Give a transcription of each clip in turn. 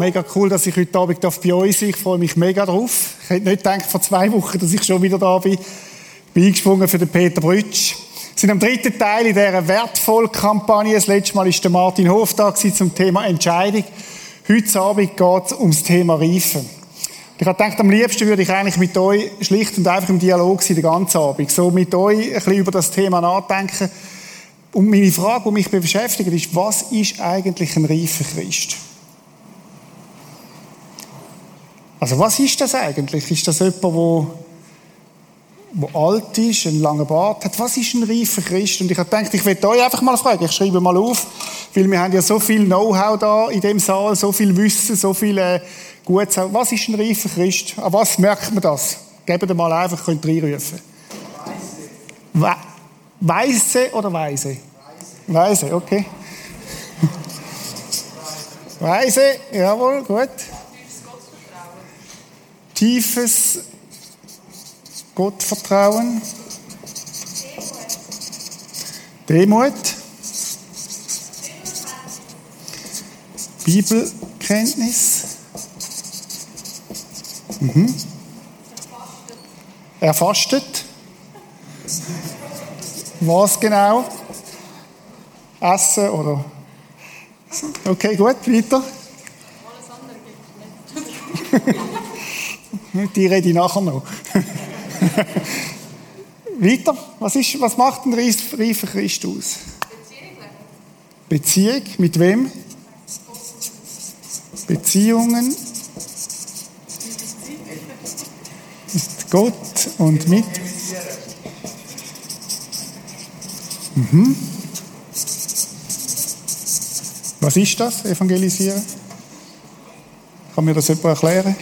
Mega cool, dass ich heute Abend bei euch bin. Ich freue mich mega drauf. Ich hätte nicht gedacht vor zwei Wochen, dass ich schon wieder da bin. Bin eingesprungen für den Peter Brütsch. Wir sind am dritten Teil in dieser wertvollen Kampagne. Das letzte Mal war der Martin Hof da zum Thema Entscheidung. Heute Abend geht es ums Thema Reifen. Ich habe gedacht, am liebsten würde ich eigentlich mit euch schlicht und einfach im Dialog sein, den ganzen Abend. So mit euch ein bisschen über das Thema nachdenken. Und meine Frage, die mich beschäftigt, ist, was ist eigentlich ein reifer Christ? Also was ist das eigentlich? Ist das jemand, der wo alt ist, einen langen Bart hat. Was ist ein reifer Christ? Und ich habe gedacht, ich werde euch einfach mal fragen. Ich schreibe mal auf, weil wir haben ja so viel Know-how da in dem Saal, so viel Wissen, so viel äh, Gutes. Was ist ein reifer Christ? An was merkt man das? Gebt mal einfach, könnt ihr reinrufen. Weise. Weise oder Weise? Weise, okay. Weise, jawohl, gut. Tiefes Gottvertrauen. Demut. Bibelkenntnis. Mhm. Er fastet. Was genau? Essen oder? Okay, gut, weiter. Alles andere geht nicht. Die rede ich nachher noch. Weiter. Was, ist, was macht ein reifer Christ aus? Beziehung. Mit wem? Beziehungen. Mit Gott und mit. Mhm. Was ist das, Evangelisieren? Kann mir das jemand erklären?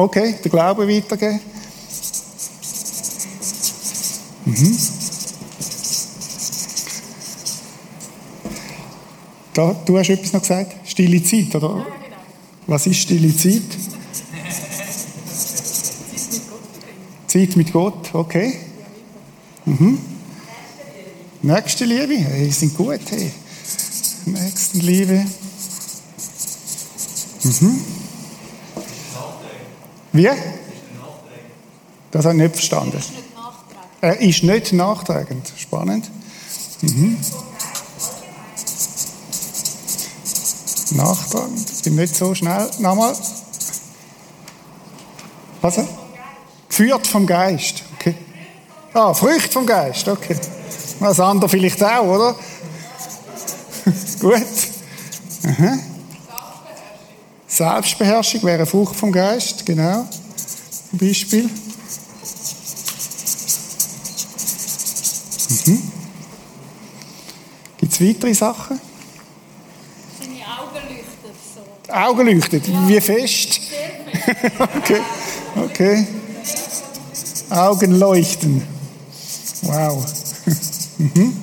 Okay, den Glauben weitergeben. Mhm. Da, du hast etwas noch gesagt? Stille Zeit, oder? Ja, genau. Was ist stille Zeit? Zeit mit Gott, okay. Mhm. Nächste Liebe, hey, sind gut, hey. Nächstenliebe. Mhm. Wie? Das habe ich nicht verstanden. Er ist nicht nachtragend. Spannend. Mhm. Nachtragend. Ich bin nicht so schnell. Nochmal. Was? Geführt vom Geist. Okay. Ah, Früchte vom Geist. Okay. Das andere vielleicht auch, oder? Gut. Aha. Selbstbeherrschung wäre eine Frucht vom Geist, genau. Ein Beispiel. Mhm. Gibt es weitere Sachen? Seine Augen leuchten so. Augen leuchten? Ja. Wie fest? okay. okay. Augen leuchten. Wow. mhm.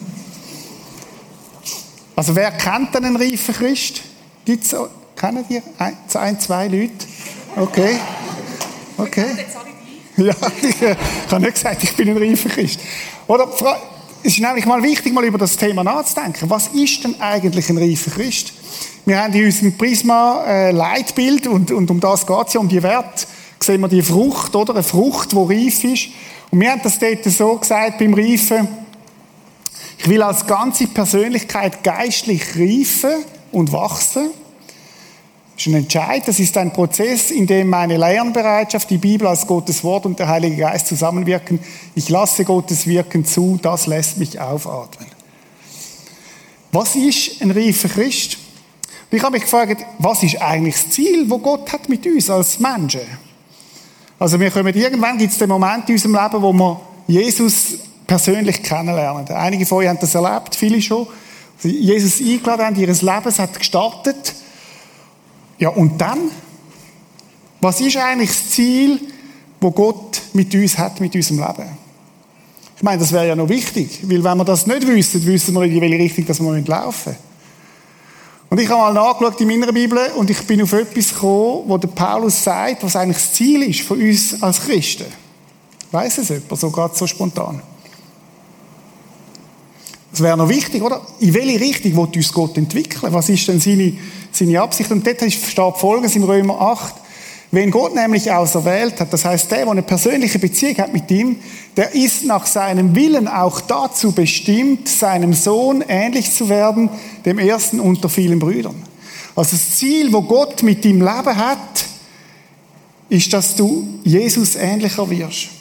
Also wer kennt einen reifen Christ? Gibt es Kennen die ein, zwei Leute? Okay. Okay. Ja, ich, äh, ich habe nicht gesagt, ich bin ein reifer Christ. Oder, es ist nämlich mal wichtig, mal über das Thema nachzudenken. Was ist denn eigentlich ein reifer Christ? Wir haben in unserem Prisma äh, Leitbild, und, und um das geht es ja, um die Werte, sehen wir die Frucht, oder? Eine Frucht, die reif ist. Und wir haben das dort so gesagt beim Reifen, ich will als ganze Persönlichkeit geistlich reifen und wachsen. Das ist ein Entscheid, das ist ein Prozess, in dem meine Lernbereitschaft, die Bibel als Gottes Wort und der Heilige Geist zusammenwirken. Ich lasse Gottes Wirken zu, das lässt mich aufatmen. Was ist ein reifer Christ? Und ich habe mich gefragt, was ist eigentlich das Ziel, wo Gott hat mit uns als Menschen? Also wir kommen irgendwann gibt es den Moment in unserem Leben, wo wir Jesus persönlich kennenlernen. Einige von euch haben das erlebt, viele schon. Jesus eingeladen ihres Lebens hat gestartet ja, und dann? Was ist eigentlich das Ziel, wo Gott mit uns hat, mit unserem Leben? Ich meine, das wäre ja noch wichtig, weil wenn wir das nicht wüssten, wüssten wir nicht, in welche Richtung dass wir laufen müssen. Und ich habe mal nachgeschaut in meiner Bibel und ich bin auf etwas gekommen, wo der Paulus sagt, was eigentlich das Ziel ist von uns als Christen. Weiß es jemand, so gerade so spontan? Das wäre noch wichtig, oder? In welche Richtung will uns Gott entwickeln? Was ist denn seine, seine Absicht? Und dort steht Folgendes in Römer 8. Wenn Gott nämlich auserwählt hat, das heißt, der, der eine persönliche Beziehung hat mit ihm, der ist nach seinem Willen auch dazu bestimmt, seinem Sohn ähnlich zu werden, dem ersten unter vielen Brüdern. Also das Ziel, wo Gott mit ihm Leben hat, ist, dass du Jesus ähnlicher wirst.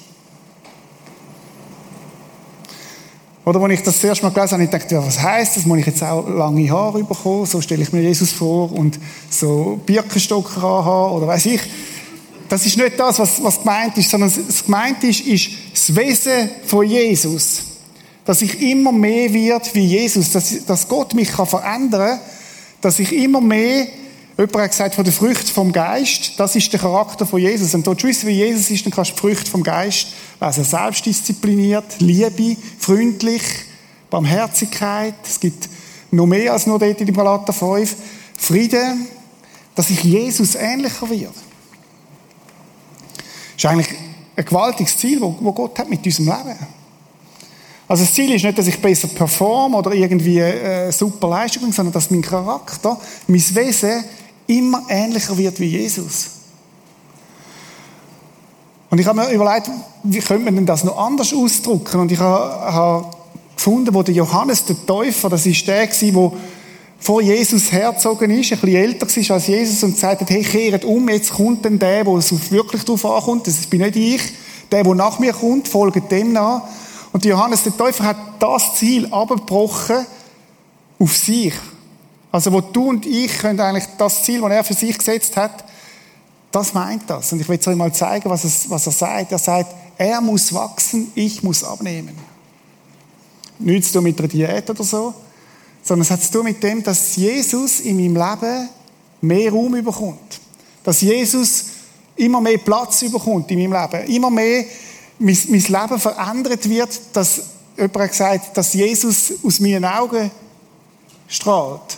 Oder als ich das zuerst mal gelesen habe, ich dachte, ja, was heißt das? Muss ich jetzt auch lange Haare bekommen? So stelle ich mir Jesus vor und so Birkenstocker haben oder weiß ich. Das ist nicht das, was, was gemeint ist, sondern was gemeint ist, ist das Wesen von Jesus. Dass ich immer mehr wird wie Jesus, dass, dass Gott mich kann verändern kann, dass ich immer mehr Jemand hat gesagt, von der Frucht vom Geist, das ist der Charakter von Jesus. Und dort du wissen, wie Jesus ist, dann kannst du die Frucht vom Geist also selbstdiszipliniert, Liebe, freundlich, Barmherzigkeit. Es gibt noch mehr als nur dort in Galater 5. Frieden, dass ich Jesus ähnlicher werde. Das ist eigentlich ein gewaltiges Ziel, das Gott hat mit unserem Leben. Also das Ziel ist nicht, dass ich besser performe oder irgendwie äh, super Leistung bringe, sondern dass mein Charakter, mein Wesen immer ähnlicher wird wie Jesus. Und ich habe mir überlegt, wie könnte man denn das noch anders ausdrücken? Und ich habe, habe gefunden, wo der Johannes der Täufer, das ist der gewesen, der vor Jesus herzogen ist, ein bisschen älter war als Jesus und gesagt hat, hey, kehret um, jetzt kommt denn der, wo es wirklich darauf ankommt, das bin nicht ich, der, der nach mir kommt, folgt dem nach. Und Johannes der Täufer hat das Ziel abgebrochen auf sich. Also wo du und ich können eigentlich das Ziel, das er für sich gesetzt hat, das meint das. Und ich will es euch mal zeigen, was, es, was er sagt. Er sagt, er muss wachsen, ich muss abnehmen. Nichts zu mit einer Diät oder so, sondern es hat zu tun mit dem, dass Jesus in meinem Leben mehr Raum bekommt. Dass Jesus immer mehr Platz bekommt in meinem Leben. Immer mehr mein, mein Leben verändert wird, dass jemand hat gesagt, dass Jesus aus meinen Augen strahlt.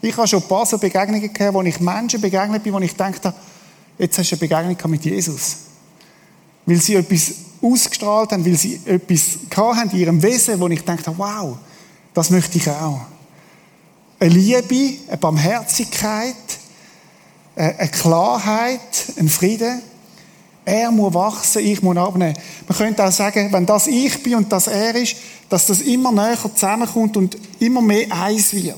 Ich habe schon ein paar so Begegnungen gehabt, wo ich Menschen begegnet bin, wo ich dachte, jetzt hast du eine Begegnung mit Jesus. Weil sie etwas ausgestrahlt haben, weil sie etwas haben in ihrem Wesen, wo ich dachte, wow, das möchte ich auch. Eine Liebe, eine Barmherzigkeit, eine Klarheit, ein Frieden. Er muss wachsen, ich muss abnehmen. Man könnte auch sagen, wenn das ich bin und das er ist, dass das immer näher zusammenkommt und immer mehr eins wird.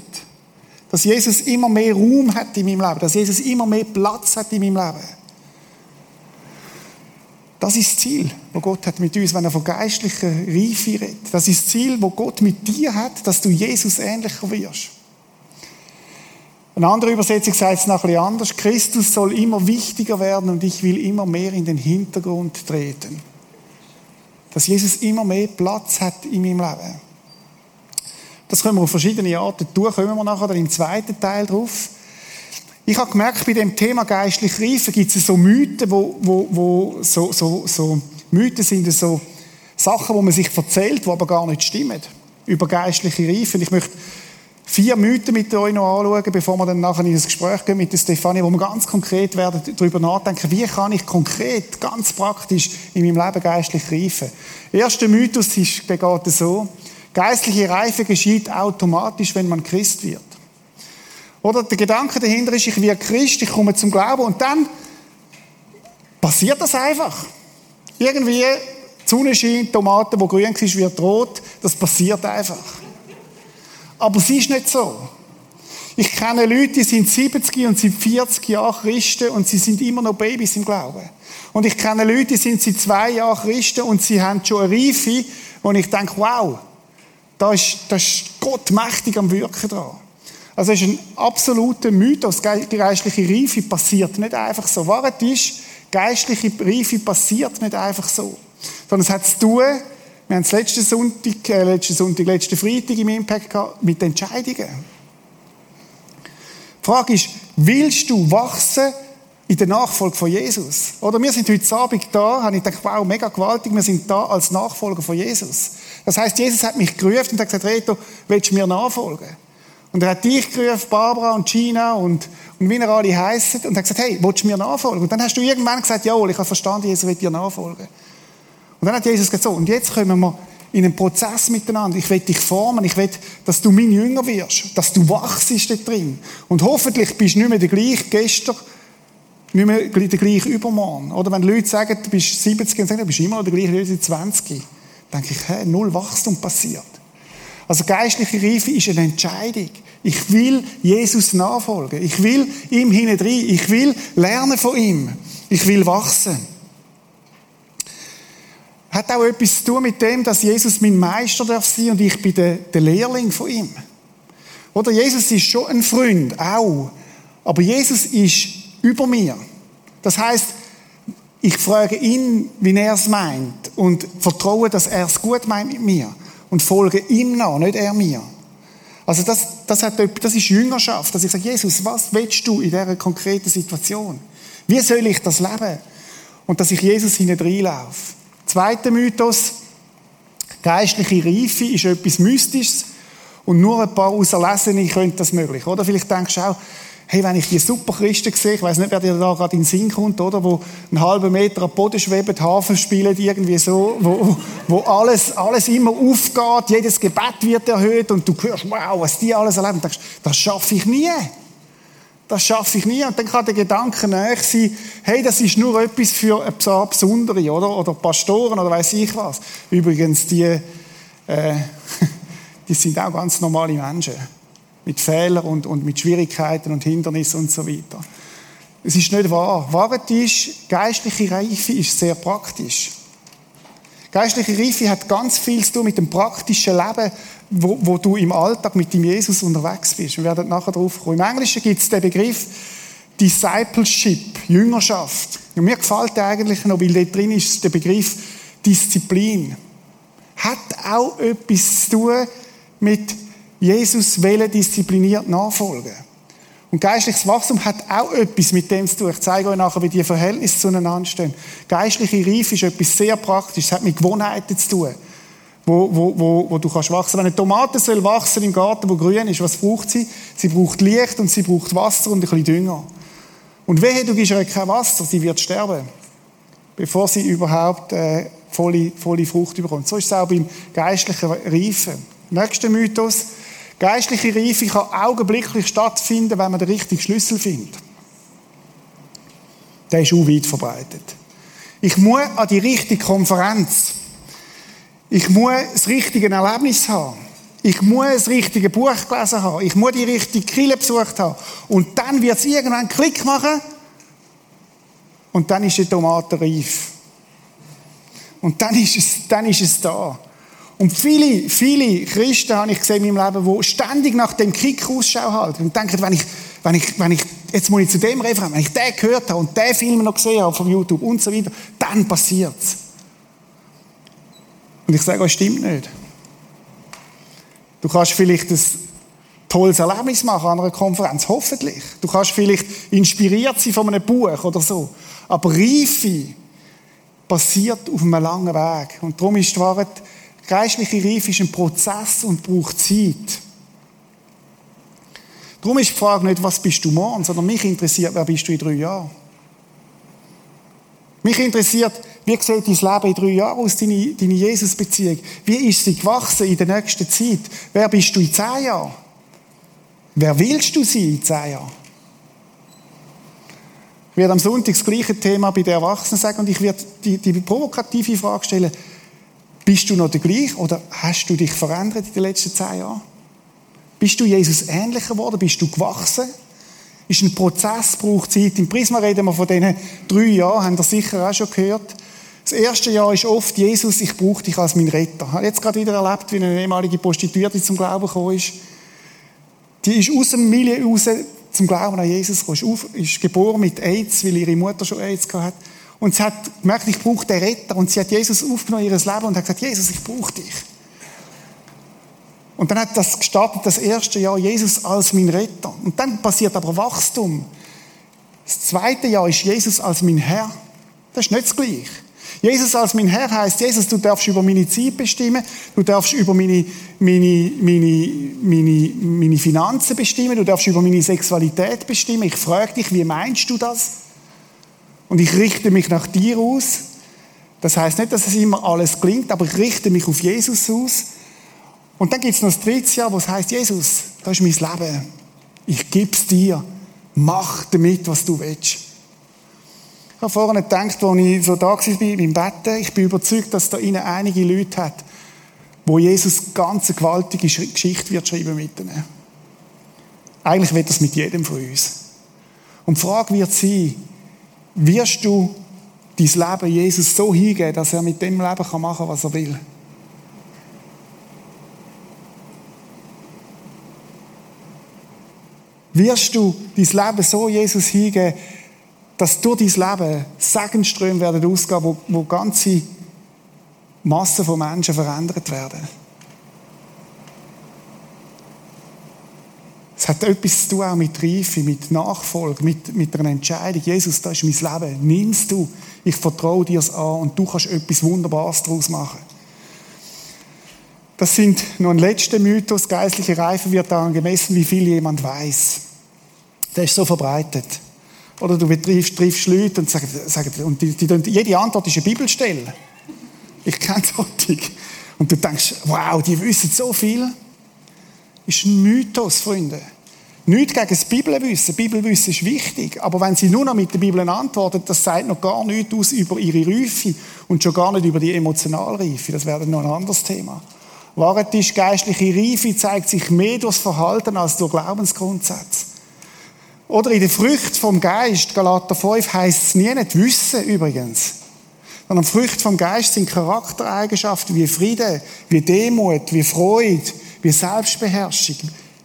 Dass Jesus immer mehr Raum hat in meinem Leben. Dass Jesus immer mehr Platz hat in meinem Leben. Das ist das Ziel, das Gott hat mit uns, wenn er von geistlicher Reife redet. Das ist das Ziel, das Gott mit dir hat, dass du Jesus ähnlicher wirst. Eine andere Übersetzung sagt es noch ein bisschen anders. Christus soll immer wichtiger werden und ich will immer mehr in den Hintergrund treten. Dass Jesus immer mehr Platz hat in meinem Leben. Das können wir auf verschiedene Arten tun, kommen wir nachher im zweiten Teil drauf. Ich habe gemerkt, bei dem Thema geistlich Reife gibt es so Mythen, wo, wo, wo so, so, so Mythen sind so Sachen, wo man sich erzählt, die aber gar nicht stimmen. Über geistliche Reife. Ich möchte vier Mythen mit euch noch anschauen, bevor wir dann nachher in das Gespräch gehen mit Stefanie, wo wir ganz konkret werden darüber nachdenken, wie kann ich konkret, ganz praktisch in meinem Leben geistlich reifen. Der erste Mythos ist, geht so, Geistliche Reife geschieht automatisch, wenn man Christ wird. Oder der Gedanke dahinter ist, ich werde Christ, ich komme zum Glauben und dann passiert das einfach. Irgendwie, die Sonne scheint, Tomate, wo grün ist, wird rot. Das passiert einfach. Aber es ist nicht so. Ich kenne Leute, die sind 70 und sind 40 Jahre Christen und sie sind immer noch Babys im Glauben. Und ich kenne Leute, die sind seit zwei Jahren Christen und sie haben schon eine Reife, wo ich denke, wow, da ist, da ist Gott mächtig am Wirken dran. Also es ist ein absoluter Mythos. Die geistliche Reife passiert nicht einfach so. Wahrheit ist, geistliche Reife passiert nicht einfach so. Sondern es hat zu tun, wir haben es letzten Sonntag, äh, letzten Sonntag, letzten Freitag im Impact gehabt, mit Entscheidungen. Die Frage ist, willst du wachsen in der Nachfolge von Jesus? Oder wir sind heute Abend da, habe ich gedacht, wow, mega gewaltig, wir sind da als Nachfolger von Jesus. Das heißt, Jesus hat mich gerufen und hat gesagt, Reto, willst du mir nachfolgen? Und er hat dich gerufen, Barbara und Gina und, und wie er alle heissen und hat gesagt, hey, willst du mir nachfolgen? Und dann hast du irgendwann gesagt, jawohl, ich habe verstanden, Jesus will dir nachfolgen. Und dann hat Jesus gesagt, so, und jetzt kommen wir in einen Prozess miteinander. Ich will dich formen. Ich will, dass du mein Jünger wirst. Dass du wachst da drin. Und hoffentlich bist du nicht mehr der gleiche gestern, nicht mehr der gleiche übermorgen. Oder wenn Leute sagen, du bist 70 und sagen, du bist immer noch der gleiche wie 20. Denke ich, hä, null Wachstum passiert. Also geistliche Reife ist eine Entscheidung. Ich will Jesus nachfolgen. Ich will ihm hinein. Ich will lernen von ihm. Ich will wachsen. Hat auch etwas zu tun mit dem, dass Jesus mein Meister darf sein und ich bin der, der Lehrling von ihm. Oder Jesus ist schon ein Freund, auch. Aber Jesus ist über mir. Das heißt, ich frage ihn, wie er es meint und vertraue, dass er es gut meint mit mir und folge ihm nach, nicht er mir. Also das, das, hat, das ist Jüngerschaft, dass ich sage, Jesus, was willst du in dieser konkreten Situation? Wie soll ich das leben? Und dass ich Jesus hineinlaufe. Zweiter Mythos, geistliche Reife ist etwas Mystisches und nur ein paar Auserlesene können das möglich. Oder vielleicht denkst du auch, hey, wenn ich die super Christen sehe, ich weiß nicht, wer dir da gerade in den Sinn kommt, oder, wo einen halben Meter am Boden schweben, Hafen spielen, irgendwie so, wo, wo alles, alles immer aufgeht, jedes Gebet wird erhöht und du hörst, wow, was die alles erleben, und denkst, das schaffe ich nie. Das schaffe ich nie. Und dann kann der Gedanke näher sein, hey, das ist nur etwas für ein paar Besondere, oder? Oder Pastoren, oder weiß ich was. Übrigens, die, äh, die sind auch ganz normale Menschen. Mit Fehlern und, und mit Schwierigkeiten und Hindernissen und so weiter. Es ist nicht wahr. Wahrheit ist, geistliche Reife ist sehr praktisch. Geistliche Reife hat ganz viel zu tun mit dem praktischen Leben, wo, wo du im Alltag mit dem Jesus unterwegs bist. Wir werden nachher darauf kommen. Im Englischen gibt es den Begriff Discipleship, Jüngerschaft. Und mir gefällt der eigentlich noch, weil dort drin ist der Begriff Disziplin. Hat auch etwas zu tun mit Jesus wollen diszipliniert nachfolgen. Und geistliches Wachstum hat auch etwas mit dem zu tun. Ich zeige euch nachher, wie die Verhältnisse zueinander stehen. Geistliche Reife ist etwas sehr Praktisches. Es hat mit Gewohnheiten zu tun wo, wo, wo, wo du kannst wachsen. Wenn eine Tomate soll wachsen im Garten, wo grün ist, was braucht sie? Sie braucht Licht und sie braucht Wasser und ein bisschen Dünger. Und wehe, du gibst ihr kein Wasser, sie wird sterben, bevor sie überhaupt äh, volle, volle Frucht bekommt. So ist es auch beim geistlichen Reifen. Nächster Mythos. Geistliche Reife kann augenblicklich stattfinden, wenn man den richtigen Schlüssel findet. Der ist auch weit verbreitet. Ich muss an die richtige Konferenz. Ich muss das richtige Erlebnis haben. Ich muss das richtige Buch gelesen haben. Ich muss die richtige Kille besucht haben. Und dann wird es irgendwann einen Klick machen. Und dann ist die Tomate reif. Und dann ist es, dann ist es da. Und viele, viele Christen habe ich gesehen in meinem Leben, die ständig nach dem Kick Ausschau halten und denken, wenn ich, wenn ich, wenn ich, jetzt muss ich zu dem Referat, wenn ich den gehört habe und den Film noch gesehen habe von YouTube und so weiter, dann passiert's. Und ich sage euch, stimmt nicht. Du kannst vielleicht ein tolles Erlebnis machen an einer Konferenz, hoffentlich. Du kannst vielleicht inspiriert sein von einem Buch oder so. Aber Reife passiert auf einem langen Weg. Und darum ist die Wahrheit, geistliche Reife ist ein Prozess und braucht Zeit. Darum ist die Frage nicht, was bist du morgen, sondern mich interessiert, wer bist du in drei Jahren. Mich interessiert, wie sieht dein Leben in drei Jahren aus, deine, deine Jesus-Beziehung? Wie ist sie gewachsen in der nächsten Zeit? Wer bist du in zehn Jahren? Wer willst du sein in zehn Jahren? Ich werde am Sonntag das gleiche Thema bei den Erwachsenen sagen und ich werde die, die provokative Frage stellen, bist du noch der gleiche oder hast du dich verändert in den letzten zehn Jahren? Bist du Jesus ähnlicher geworden? Bist du gewachsen? ist ein Prozess, braucht Zeit. Im Prisma reden wir von diesen drei Jahren, haben ihr sicher auch schon gehört. Das erste Jahr ist oft, Jesus, ich brauche dich als mein Retter. Ich habe jetzt gerade wieder erlebt, wie eine ehemalige Prostituierte zum Glauben gekommen ist. Die ist aus dem Milieu raus zum Glauben an Jesus gekommen. Ist, geboren mit AIDS, weil ihre Mutter schon AIDS hatte. Und sie hat gemerkt, ich brauche den Retter. Und sie hat Jesus aufgenommen in ihr Leben und hat gesagt, Jesus, ich brauche dich. Und dann hat das gestartet, das erste Jahr, Jesus als mein Retter. Und dann passiert aber Wachstum. Das zweite Jahr ist Jesus als mein Herr. Das ist nicht das Gleiche. Jesus als mein Herr heißt, Jesus, du darfst über meine Zeit bestimmen, du darfst über meine, meine, meine, meine, meine Finanzen bestimmen, du darfst über meine Sexualität bestimmen. Ich frage dich, wie meinst du das? Und ich richte mich nach dir aus. Das heißt nicht, dass es immer alles klingt, aber ich richte mich auf Jesus aus. Und dann gibt es noch das dritte Jahr, wo es heißt, Jesus, das ist mein Leben. Ich gebe es dir. Mach damit, was du willst. Ich habe vorhin gedacht, als ich so da war beim Betten, ich bin überzeugt, dass da innen einige Leute hat, wo Jesus ganz eine gewaltige Geschichte wird schreiben mit. Eigentlich wird das mit jedem von uns. Und die Frage wird sein, wirst du dein Leben Jesus so hingeben, dass er mit dem Leben machen kann, was er will? Wirst du dein Leben so Jesus hingeben, dass durch dein Leben Segenströme werden ausgehen, wo, wo ganze Massen von Menschen verändert werden? Es hat etwas zu tun auch mit Reife, mit Nachfolge, mit, mit einer Entscheidung. Jesus, das ist mein Leben. Nimmst du. Ich vertraue dir es an und du kannst etwas Wunderbares daraus machen. Das sind noch ein letzter Mythos. Geistliche Reife wird daran gemessen, wie viel jemand weiß. Der ist so verbreitet. Oder du triffst, triffst Leute und, sagst, und die, die, jede Antwort ist eine Bibelstelle. Ich kenne solche. Und du denkst, wow, die wissen so viel ist ein Mythos, Freunde. Nicht gegen das Bibelwissen. Bibelwissen ist wichtig. Aber wenn sie nur noch mit der Bibel antworten, das sagt noch gar nichts aus über ihre Reife und schon gar nicht über die Emotionalreife. Das wäre noch ein anderes Thema. Wahrheit ist, geistliche Reife zeigt sich mehr durch das Verhalten als durch Glaubensgrundsätze. Oder in der Frucht vom Geist, Galater 5, heißt es nie nicht Wissen übrigens. Sondern Frucht vom Geist sind Charaktereigenschaften wie Friede, wie Demut, wie Freude, wie Selbstbeherrschung,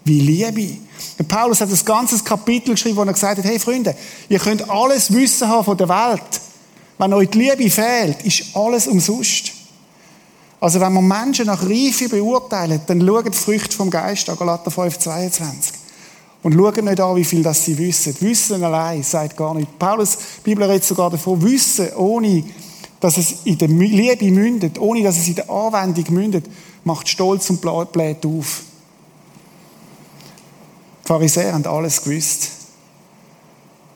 wie Liebe. Der Paulus hat ein ganzes Kapitel geschrieben, wo er gesagt hat, hey Freunde, ihr könnt alles Wissen haben von der Welt. Wenn euch die Liebe fehlt, ist alles umsonst. Also wenn man Menschen nach Reife beurteilen, dann schauen die Früchte vom Geist an, Galater 5, 22. Und schauen nicht an, wie viel das sie wissen. Wissen allein sagt gar nicht. Paulus, die Bibel redet sogar davon, Wissen ohne, dass es in der Liebe mündet, ohne dass es in der Anwendung mündet, macht Stolz und bläht auf. Die Pharisäer haben alles gewusst.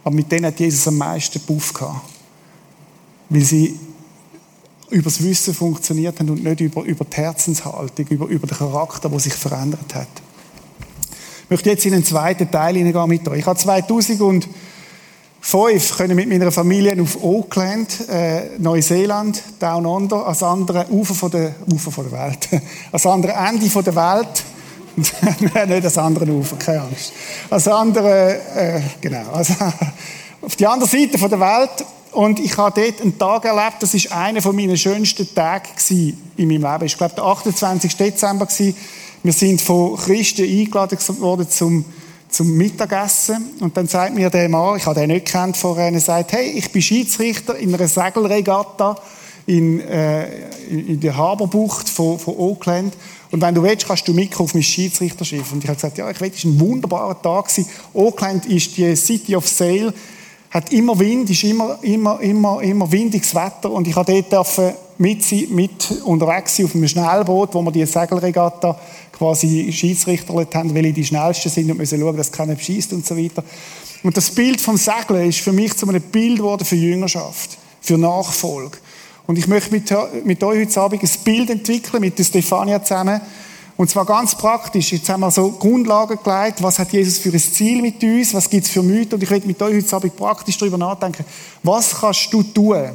Aber mit denen hat Jesus am meisten Buff gehabt. Weil sie über das Wissen funktioniert haben und nicht über, über die Herzenshaltung, über, über den Charakter, der sich verändert hat. Ich möchte jetzt in den zweiten Teil hineingehen mit euch. Ich habe 2000 Fünf können mit meiner Familie auf Auckland, äh, Neuseeland, Down Under, als andere Ufer von der, Ufer von der Welt, als andere Ende von der Welt, nicht als andere Ufer, keine Angst, als andere, äh, genau, also auf die andere Seite von der Welt und ich habe dort einen Tag erlebt, das ist einer von meinen schönsten Tagen in meinem Leben. Ich glaube, der 28. Dezember gewesen. Wir sind von Christen eingeladen worden zum zum Mittagessen und dann sagt mir der Mann, ich habe den nicht kennt vorher, er sagt, hey, ich bin Schiedsrichter in einer Segelregatta in, äh, in der Harborbucht von, von Auckland und wenn du willst, kannst du mitkommen auf mein Schiedsrichterschiff. Und ich habe gesagt, ja, ich will, es war ein wunderbarer Tag. Gewesen. Auckland ist die City of Sail, hat immer Wind, ist immer, immer, immer, immer windiges Wetter und ich habe dort mit, mit unterwegs sein auf einem Schnellboot, wo wir die Segelregatta quasi Schiedsrichter haben, weil die schnellsten sind und müssen schauen, dass keiner beschießt und so weiter. Und das Bild vom Segeln ist für mich zu einem Bild geworden für Jüngerschaft, für Nachfolge. Und ich möchte mit, mit euch heute Abend ein Bild entwickeln, mit der Stefania zusammen. Und zwar ganz praktisch. Jetzt haben wir so Grundlagen gelegt. Was hat Jesus für ein Ziel mit uns? Was gibt es für Mythen? Und ich möchte mit euch heute Abend praktisch darüber nachdenken. Was kannst du tun?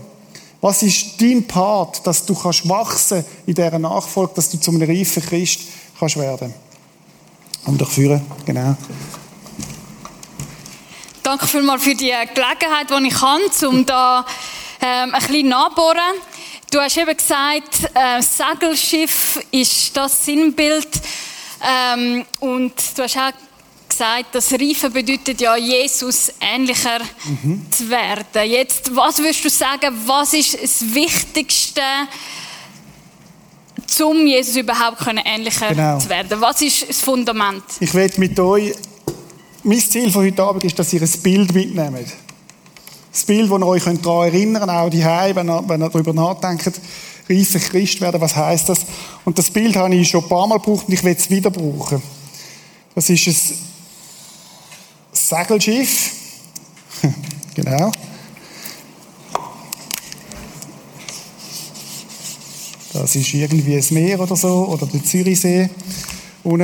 Was ist dein Part, dass du kannst wachsen in dieser Nachfolge, dass du zu einem reifen Christ kannst werden. Und dich führen, genau. Danke vielmals für die Gelegenheit, die ich habe, um da ähm, ein bisschen nachbohren. Du hast eben gesagt, äh, Segelschiff ist das Sinnbild. Ähm, und du hast auch gesagt, das Reifen bedeutet ja, Jesus ähnlicher mhm. zu werden. Jetzt, was würdest du sagen, was ist das Wichtigste, um Jesus überhaupt ähnlicher genau. zu werden? Was ist das Fundament? Ich werde mit euch, mein Ziel von heute Abend ist, dass ihr ein Bild mitnehmt. Das Bild, das ihr euch daran erinnern könnt, auch die wenn ihr, wenn ihr darüber nachdenkt, reifer Christ werden, was heißt das? Und das Bild habe ich schon ein paar Mal gebraucht und ich will es wieder brauchen. Das ist ein Segelschiff. genau. Das ist irgendwie das Meer oder so, oder der Zürichsee. Und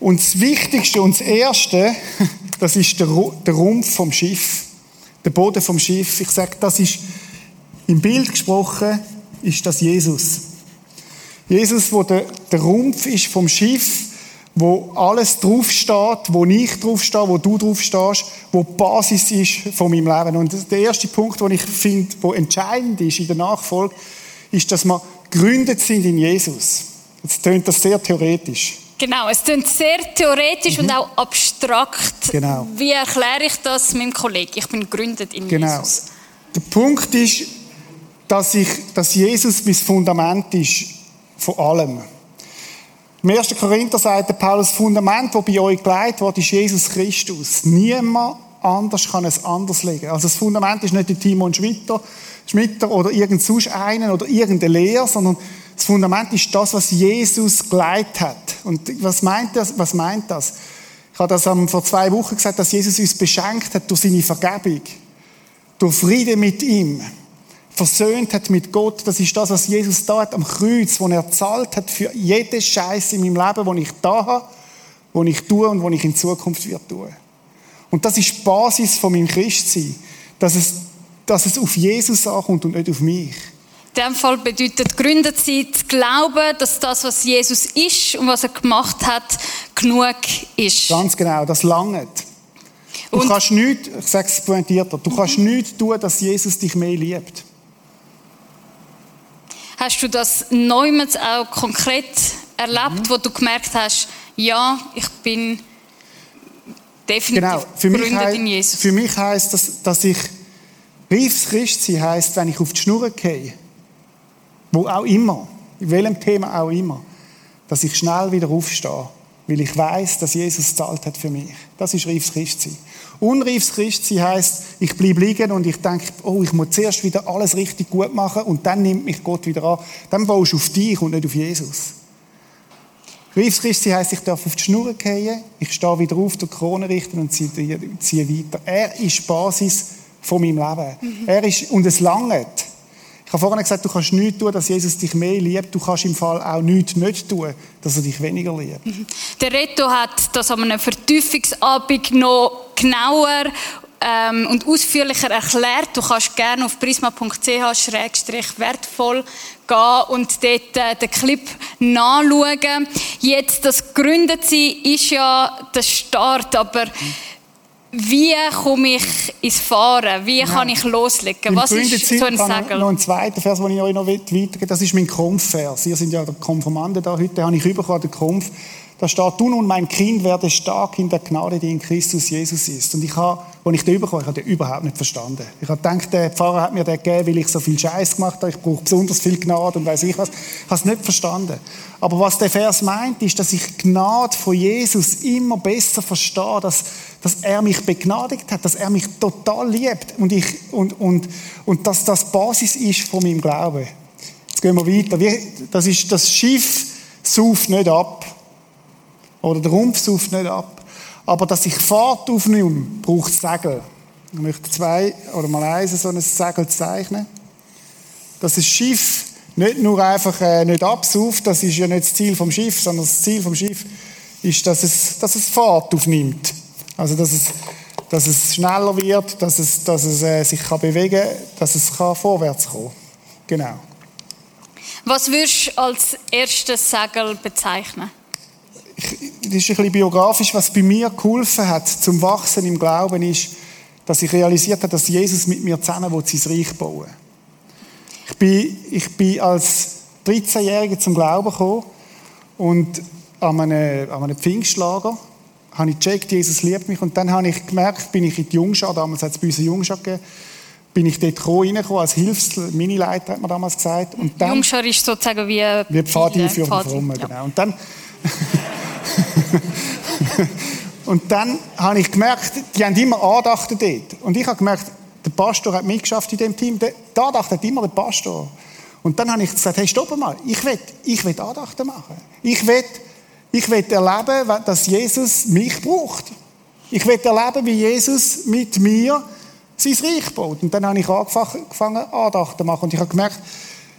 das Wichtigste und das Erste, das ist der, Rumpf vom Schiff. Der Boden vom Schiff. Ich sage, das ist, im Bild gesprochen, ist das Jesus. Jesus, wo der, der Rumpf ist vom Schiff, wo alles draufsteht, wo ich draufstehe, wo du draufstehst, wo die Basis ist von meinem Leben. Und der erste Punkt, den ich finde, wo entscheidend ist in der Nachfolge, ist, dass wir gegründet sind in Jesus. Jetzt tönt das sehr theoretisch. Genau, es klingt sehr theoretisch mhm. und auch abstrakt. Genau. Wie erkläre ich das meinem Kollegen? Ich bin gegründet in genau. Jesus. Der Punkt ist, dass, ich, dass Jesus mein Fundament ist von allem. Im 1. Korinther sagt der Paulus, das Fundament, das bei euch gelegt wird, ist Jesus Christus. Niemand anders kann es anders legen. Also das Fundament ist nicht der Timon Schmitter, Schmitter oder irgend sonst einen oder irgendeine Lehre, sondern das Fundament ist das, was Jesus geleitet hat. Und was meint das? Was meint das? Ich habe das vor zwei Wochen gesagt, dass Jesus uns beschenkt hat durch seine Vergebung, durch Friede mit ihm, versöhnt hat mit Gott. Das ist das, was Jesus da hat am Kreuz, wo er zahlt hat für jede Scheiße in meinem Leben, wo ich da habe, wo ich tue und wo ich in Zukunft wird tun. Und das ist die Basis von meinem Christsein, dass es, dass es auf Jesus ankommt und nicht auf mich. In diesem Fall bedeutet gegründet sein, zu glauben, dass das, was Jesus ist und was er gemacht hat, genug ist. Ganz genau, das langt. Du und kannst nichts, ich sage es pointierter, du kannst nichts tun, dass Jesus dich mehr liebt. Hast du das neumals auch konkret erlebt, mhm. wo du gemerkt hast, ja, ich bin definitiv genau. für mich in Jesus? Für mich heisst das, dass ich reifes Christsein heisst, wenn ich auf die Schnur gehe, wo auch immer, in welchem Thema auch immer, dass ich schnell wieder aufstehe, weil ich weiß, dass Jesus zahlt hat für mich. Das ist reifes Christsein. Unreifes Christsein heisst, ich bleibe liegen und ich denke, oh, ich muss zuerst wieder alles richtig gut machen und dann nimmt mich Gott wieder an. Dann baust du auf dich und nicht auf Jesus. Reifes Christsein heisst, ich darf auf die Schnur gehen, ich stehe wieder auf, die Krone richten und ziehe, ziehe weiter. Er ist die Basis von meinem Leben. Mhm. Er ist, und es langt. Ich habe vorhin gesagt, du kannst nichts tun, dass Jesus dich mehr liebt. Du kannst im Fall auch nichts nicht tun, dass er dich weniger liebt. Mhm. Der Reto hat das an einem Vertiefungsabend noch genauer ähm, und ausführlicher erklärt. Du kannst gerne auf prisma.ch-wertvoll gehen und dort äh, den Clip nachschauen. Jetzt, das Gründensein ist ja der Start, aber mhm wie komme ich ins Fahren? Wie kann ich loslegen? Was ist so ein Segel? Noch ein zweiter Vers, den ich euch noch weitergebe, das ist mein Konfvers. Ihr sind ja der Konfirmande da. Heute habe ich bekommen, den Konf. Da steht, du nun, mein Kind, werde stark in der Gnade, die in Christus Jesus ist. Und ich habe, als ich den bekommen ich habe den überhaupt nicht verstanden. Ich habe gedacht, der Pfarrer hat mir den gegeben, weil ich so viel Scheiß gemacht habe. Ich brauche besonders viel Gnade und weiß ich was. Ich habe es nicht verstanden. Aber was der Vers meint, ist, dass ich Gnade von Jesus immer besser verstehe, dass, dass er mich begnadigt hat, dass er mich total liebt und, ich, und, und, und dass das Basis ist von meinem Glauben. Jetzt gehen wir weiter. Das, ist, das Schiff sauft nicht ab. Oder der Rumpf sauft nicht ab. Aber dass ich Fahrt aufnehme, braucht Segel. Ich möchte zwei oder mal eins so ein Segel zeichnen. Dass das Schiff nicht nur einfach äh, nicht absauft, das ist ja nicht das Ziel vom Schiff, sondern das Ziel vom Schiff ist, dass es, dass es Fahrt aufnimmt. Also, dass es, dass es schneller wird, dass es, dass es äh, sich kann bewegen kann, dass es kann vorwärts kommen Genau. Was würdest du als erstes Segel bezeichnen? Das ist ein bisschen biografisch, was bei mir geholfen hat zum Wachsen im Glauben, ist, dass ich realisiert habe, dass Jesus mit mir zusammen sein Reich bauen will. Ich bin, ich bin als 13-Jähriger zum Glauben gekommen und an einem, an einem Pfingstlager habe ich gecheckt, Jesus liebt mich und dann habe ich gemerkt, bin ich in die Jungschar, damals hat es bei uns eine Jungschar gegeben, bin ich dort reingekommen als Hilfs-Minileiter, hat man damals gesagt. Und dann, Jungschar ist sozusagen wie... Wie Pfadeinführung von ja. genau. Und dann... und dann habe ich gemerkt, die haben immer Andachten dort. Und ich habe gemerkt, der Pastor hat mitgeschafft in dem Team. Die Andacht hat immer der Pastor. Und dann habe ich gesagt, hey, stopp mal, ich will, ich will Andachten machen. Ich will, ich will erleben, dass Jesus mich braucht. Ich will erleben, wie Jesus mit mir sein Reich baut. Und dann habe ich angefangen, Andachten zu machen. Und ich habe gemerkt,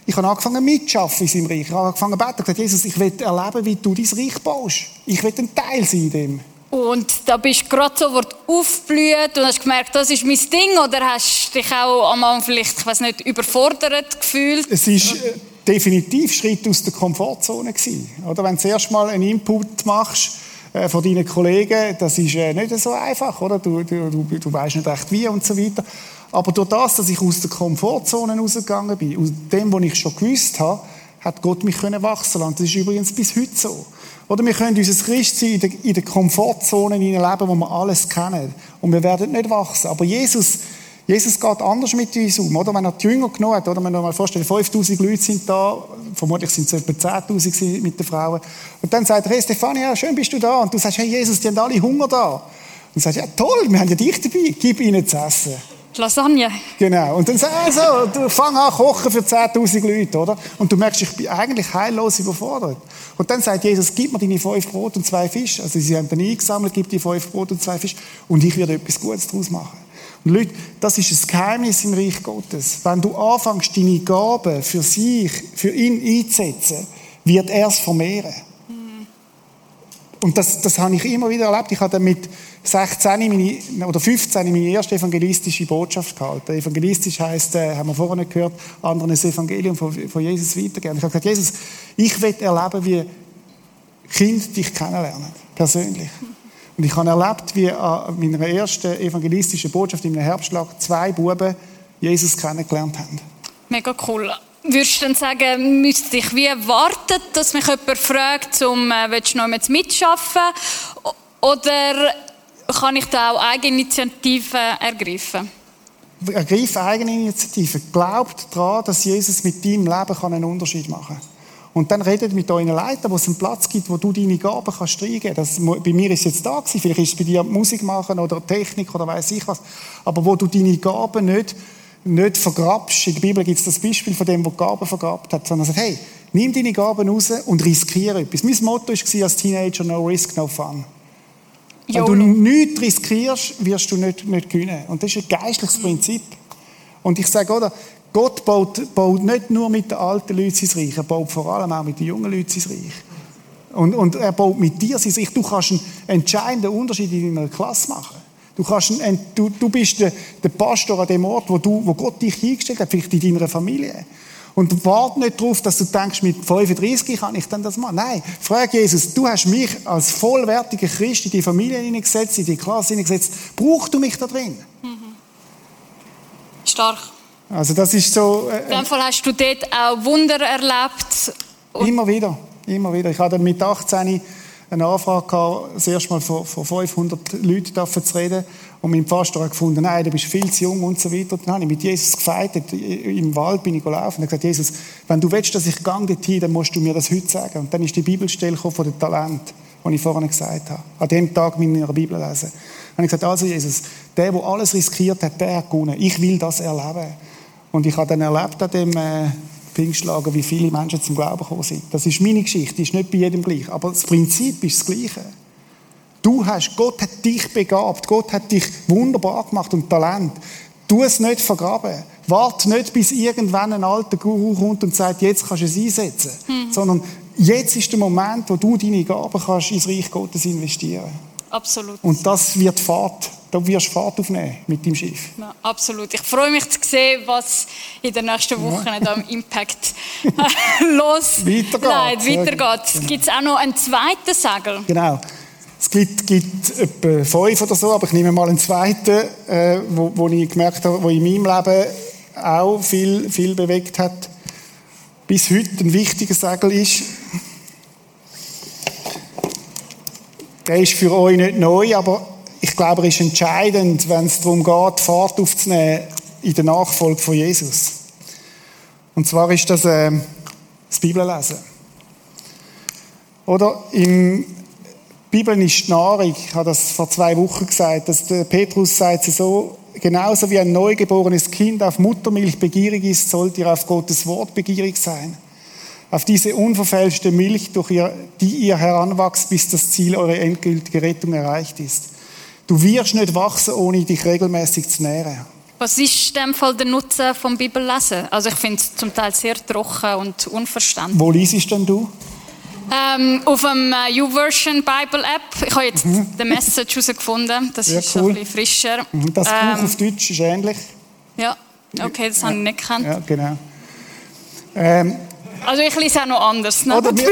Ich habe angefangen mitzuschaffen in seinem Reich. Ich habe angefangen zu beten. Ich gesagt, Jesus, ich will erleben, wie du dein Reich baust. Ich will ein Teil sein in dem. Und da bist du gerade so aufgeblüht und hast gemerkt, das ist mein Ding oder hast dich auch am Anfang vielleicht, ich weiß nicht, überfordert gefühlt? Es ist äh, definitiv Schritt aus der Komfortzone gewesen. Oder wenn du zuerst mal einen Input machst äh, von deinen Kollegen, das ist äh, nicht so einfach, oder? Du, du, du, du weißt nicht recht wie und so weiter. Aber durch das, dass ich aus der Komfortzone rausgegangen bin, aus dem, was ich schon gewusst habe, hat Gott mich können wachsen lassen. Das ist übrigens bis heute so. Oder wir können unser Christsein in der, in der Komfortzone leben, wo wir alles kennen. Und wir werden nicht wachsen. Aber Jesus, Jesus geht anders mit uns um. Oder wenn er die Jünger genommen hat, oder wenn man mal vorstellt, 5000 Leute sind da, vermutlich sind es etwa 10.000 mit den Frauen. Und dann sagt er, hey Stefania, schön bist du da. Und du sagst, hey Jesus, die haben alle Hunger da. Und du sagst, ja toll, wir haben ja dich dabei, gib ihnen zu essen. Lasagne. Genau. Und dann sagst du, also, du fang an kochen für 10.000 Leute, oder? Und du merkst, ich bin eigentlich heillos überfordert. Und dann sagt Jesus, gib mir deine fünf Brot und zwei Fische. Also sie haben dann eingesammelt, gib dir fünf Brot und zwei Fische. Und ich werde etwas Gutes daraus machen. Und Leute, das ist das Geheimnis im Reich Gottes. Wenn du anfängst, deine Gaben für sich, für ihn einzusetzen, wird er es vermehren. Mhm. Und das, das habe ich immer wieder erlebt. Ich habe dann mit 16 meine, oder 15 meine erste evangelistische Botschaft gehalten. Evangelistisch heißt, äh, haben wir vorhin gehört, anderen das Evangelium von, von Jesus weitergeben. Ich habe gesagt, Jesus, ich will erleben, wie Kinder dich kennenlernen, persönlich. Und ich habe erlebt, wie an meiner ersten evangelistischen Botschaft im Herbstschlag zwei Buben Jesus kennengelernt haben. Mega cool. Würdest du dann sagen, müsste ich wie warten, dass mich jemand fragt, um, äh, willst du noch mitschaffen? Oder kann ich da auch Eigeninitiativen ergreifen? Ergreif Eigeninitiative. Glaubt daran, dass Jesus mit deinem Leben einen Unterschied machen kann. Und dann redet mit euren Leitern, wo es einen Platz gibt, wo du deine Gaben kannst reingeben kannst. Bei mir ist es jetzt da gewesen, vielleicht ist es bei dir Musik machen oder Technik oder weiß ich was. Aber wo du deine Gaben nicht, nicht vergrabst. In der Bibel gibt es das Beispiel von dem, der Gaben vergrabt hat, sondern sagt, hey, nimm deine Gaben raus und riskiere etwas. Mein Motto war als Teenager, no risk, no fun. Wenn du nichts riskierst, wirst du nicht, nicht gewinnen. Und das ist ein geistliches Prinzip. Und ich sage, oder, Gott baut, baut nicht nur mit den alten Leuten sein Reich, er baut vor allem auch mit den jungen Leuten sein Reich. Und, und er baut mit dir sein Reich. Du kannst einen entscheidenden Unterschied in deiner Klasse machen. Du, kannst einen, du, du bist der, der Pastor an dem Ort, wo, du, wo Gott dich hingestellt hat, vielleicht in deiner Familie. Und warte nicht darauf, dass du denkst, mit 35 kann ich dann das machen. Nein, frag Jesus, du hast mich als vollwertiger Christ in die Familie hineingesetzt, in die Klasse hineingesetzt. Brauchst du mich da drin? Mhm. Stark. Also das ist so... Äh, in dem Fall hast du dort auch Wunder erlebt? Immer wieder, immer wieder. Ich hatte mit 18 eine Anfrage gehabt, das erste Mal vor, vor 500 Leuten zu reden. Und mein Pastor hat gefunden, nein, du bist viel zu jung und so weiter. Und dann habe ich mit Jesus gefeitet. Im Wald bin ich gelaufen und habe gesagt, Jesus, wenn du willst, dass ich gang dorthin, dann musst du mir das heute sagen. Und dann ist die Bibelstelle von den Talent, die ich vorhin gesagt habe. An dem Tag in meiner Bibel lesen. Und ich gesagt, also Jesus, der, der alles riskiert hat, der hat gewonnen. Ich will das erleben. Und ich habe dann erlebt an dem äh, wie viele Menschen zum Glauben gekommen sind. Das ist meine Geschichte, die ist nicht bei jedem gleich. Aber das Prinzip ist das Gleiche. Du hast, Gott hat dich begabt, Gott hat dich wunderbar gemacht und Talent. Tu es nicht vergraben. Warte nicht, bis irgendwann ein alter Guru kommt und sagt, jetzt kannst du es einsetzen. Mhm. Sondern jetzt ist der Moment, wo du deine Gaben kannst ins Reich Gottes investieren. Absolut. Und das wird Fahrt. Da wirst du Fahrt aufnehmen mit dem Schiff. Ja, absolut. Ich freue mich zu sehen, was in den nächsten Wochen ja. da im Impact los weitergeht. Nein, weitergeht. Genau. Gibt es auch noch einen zweiten Segel? Genau. Es gibt, gibt etwa fünf oder so, aber ich nehme mal einen zweiten, äh, wo, wo ich gemerkt habe, wo in meinem Leben auch viel, viel bewegt hat. Bis heute ein wichtiger Segel ist. Der ist für euch nicht neu, aber ich glaube, er ist entscheidend, wenn es darum geht, Fahrt aufzunehmen in der Nachfolge von Jesus. Und zwar ist das äh, das Bibellesen. Oder im Bibel ist Nahrung. Ich habe das vor zwei Wochen gesagt. Dass der Petrus sagt so, genauso wie ein neugeborenes Kind auf Muttermilch begierig ist, sollt ihr auf Gottes Wort begierig sein. Auf diese unverfälschte Milch, durch ihr, die ihr heranwachst, bis das Ziel eurer endgültigen Rettung erreicht ist. Du wirst nicht wachsen, ohne dich regelmäßig zu nähren. Was ist in dem Fall der Nutzen vom Bibellesen? Also ich finde es zum Teil sehr trocken und unverständlich. Wo liest denn du? Ähm, auf dem äh, YouVersion Bible App. Ich habe jetzt mhm. den Message herausgefunden. Das ja, ist cool. ein bisschen frischer. Mhm, das Buch ähm, auf Deutsch ist ähnlich. Ja, okay, das ja. habe ich nicht gekannt. Ja, genau. Ähm, also ich lese auch noch anders. Ne? Oder wir,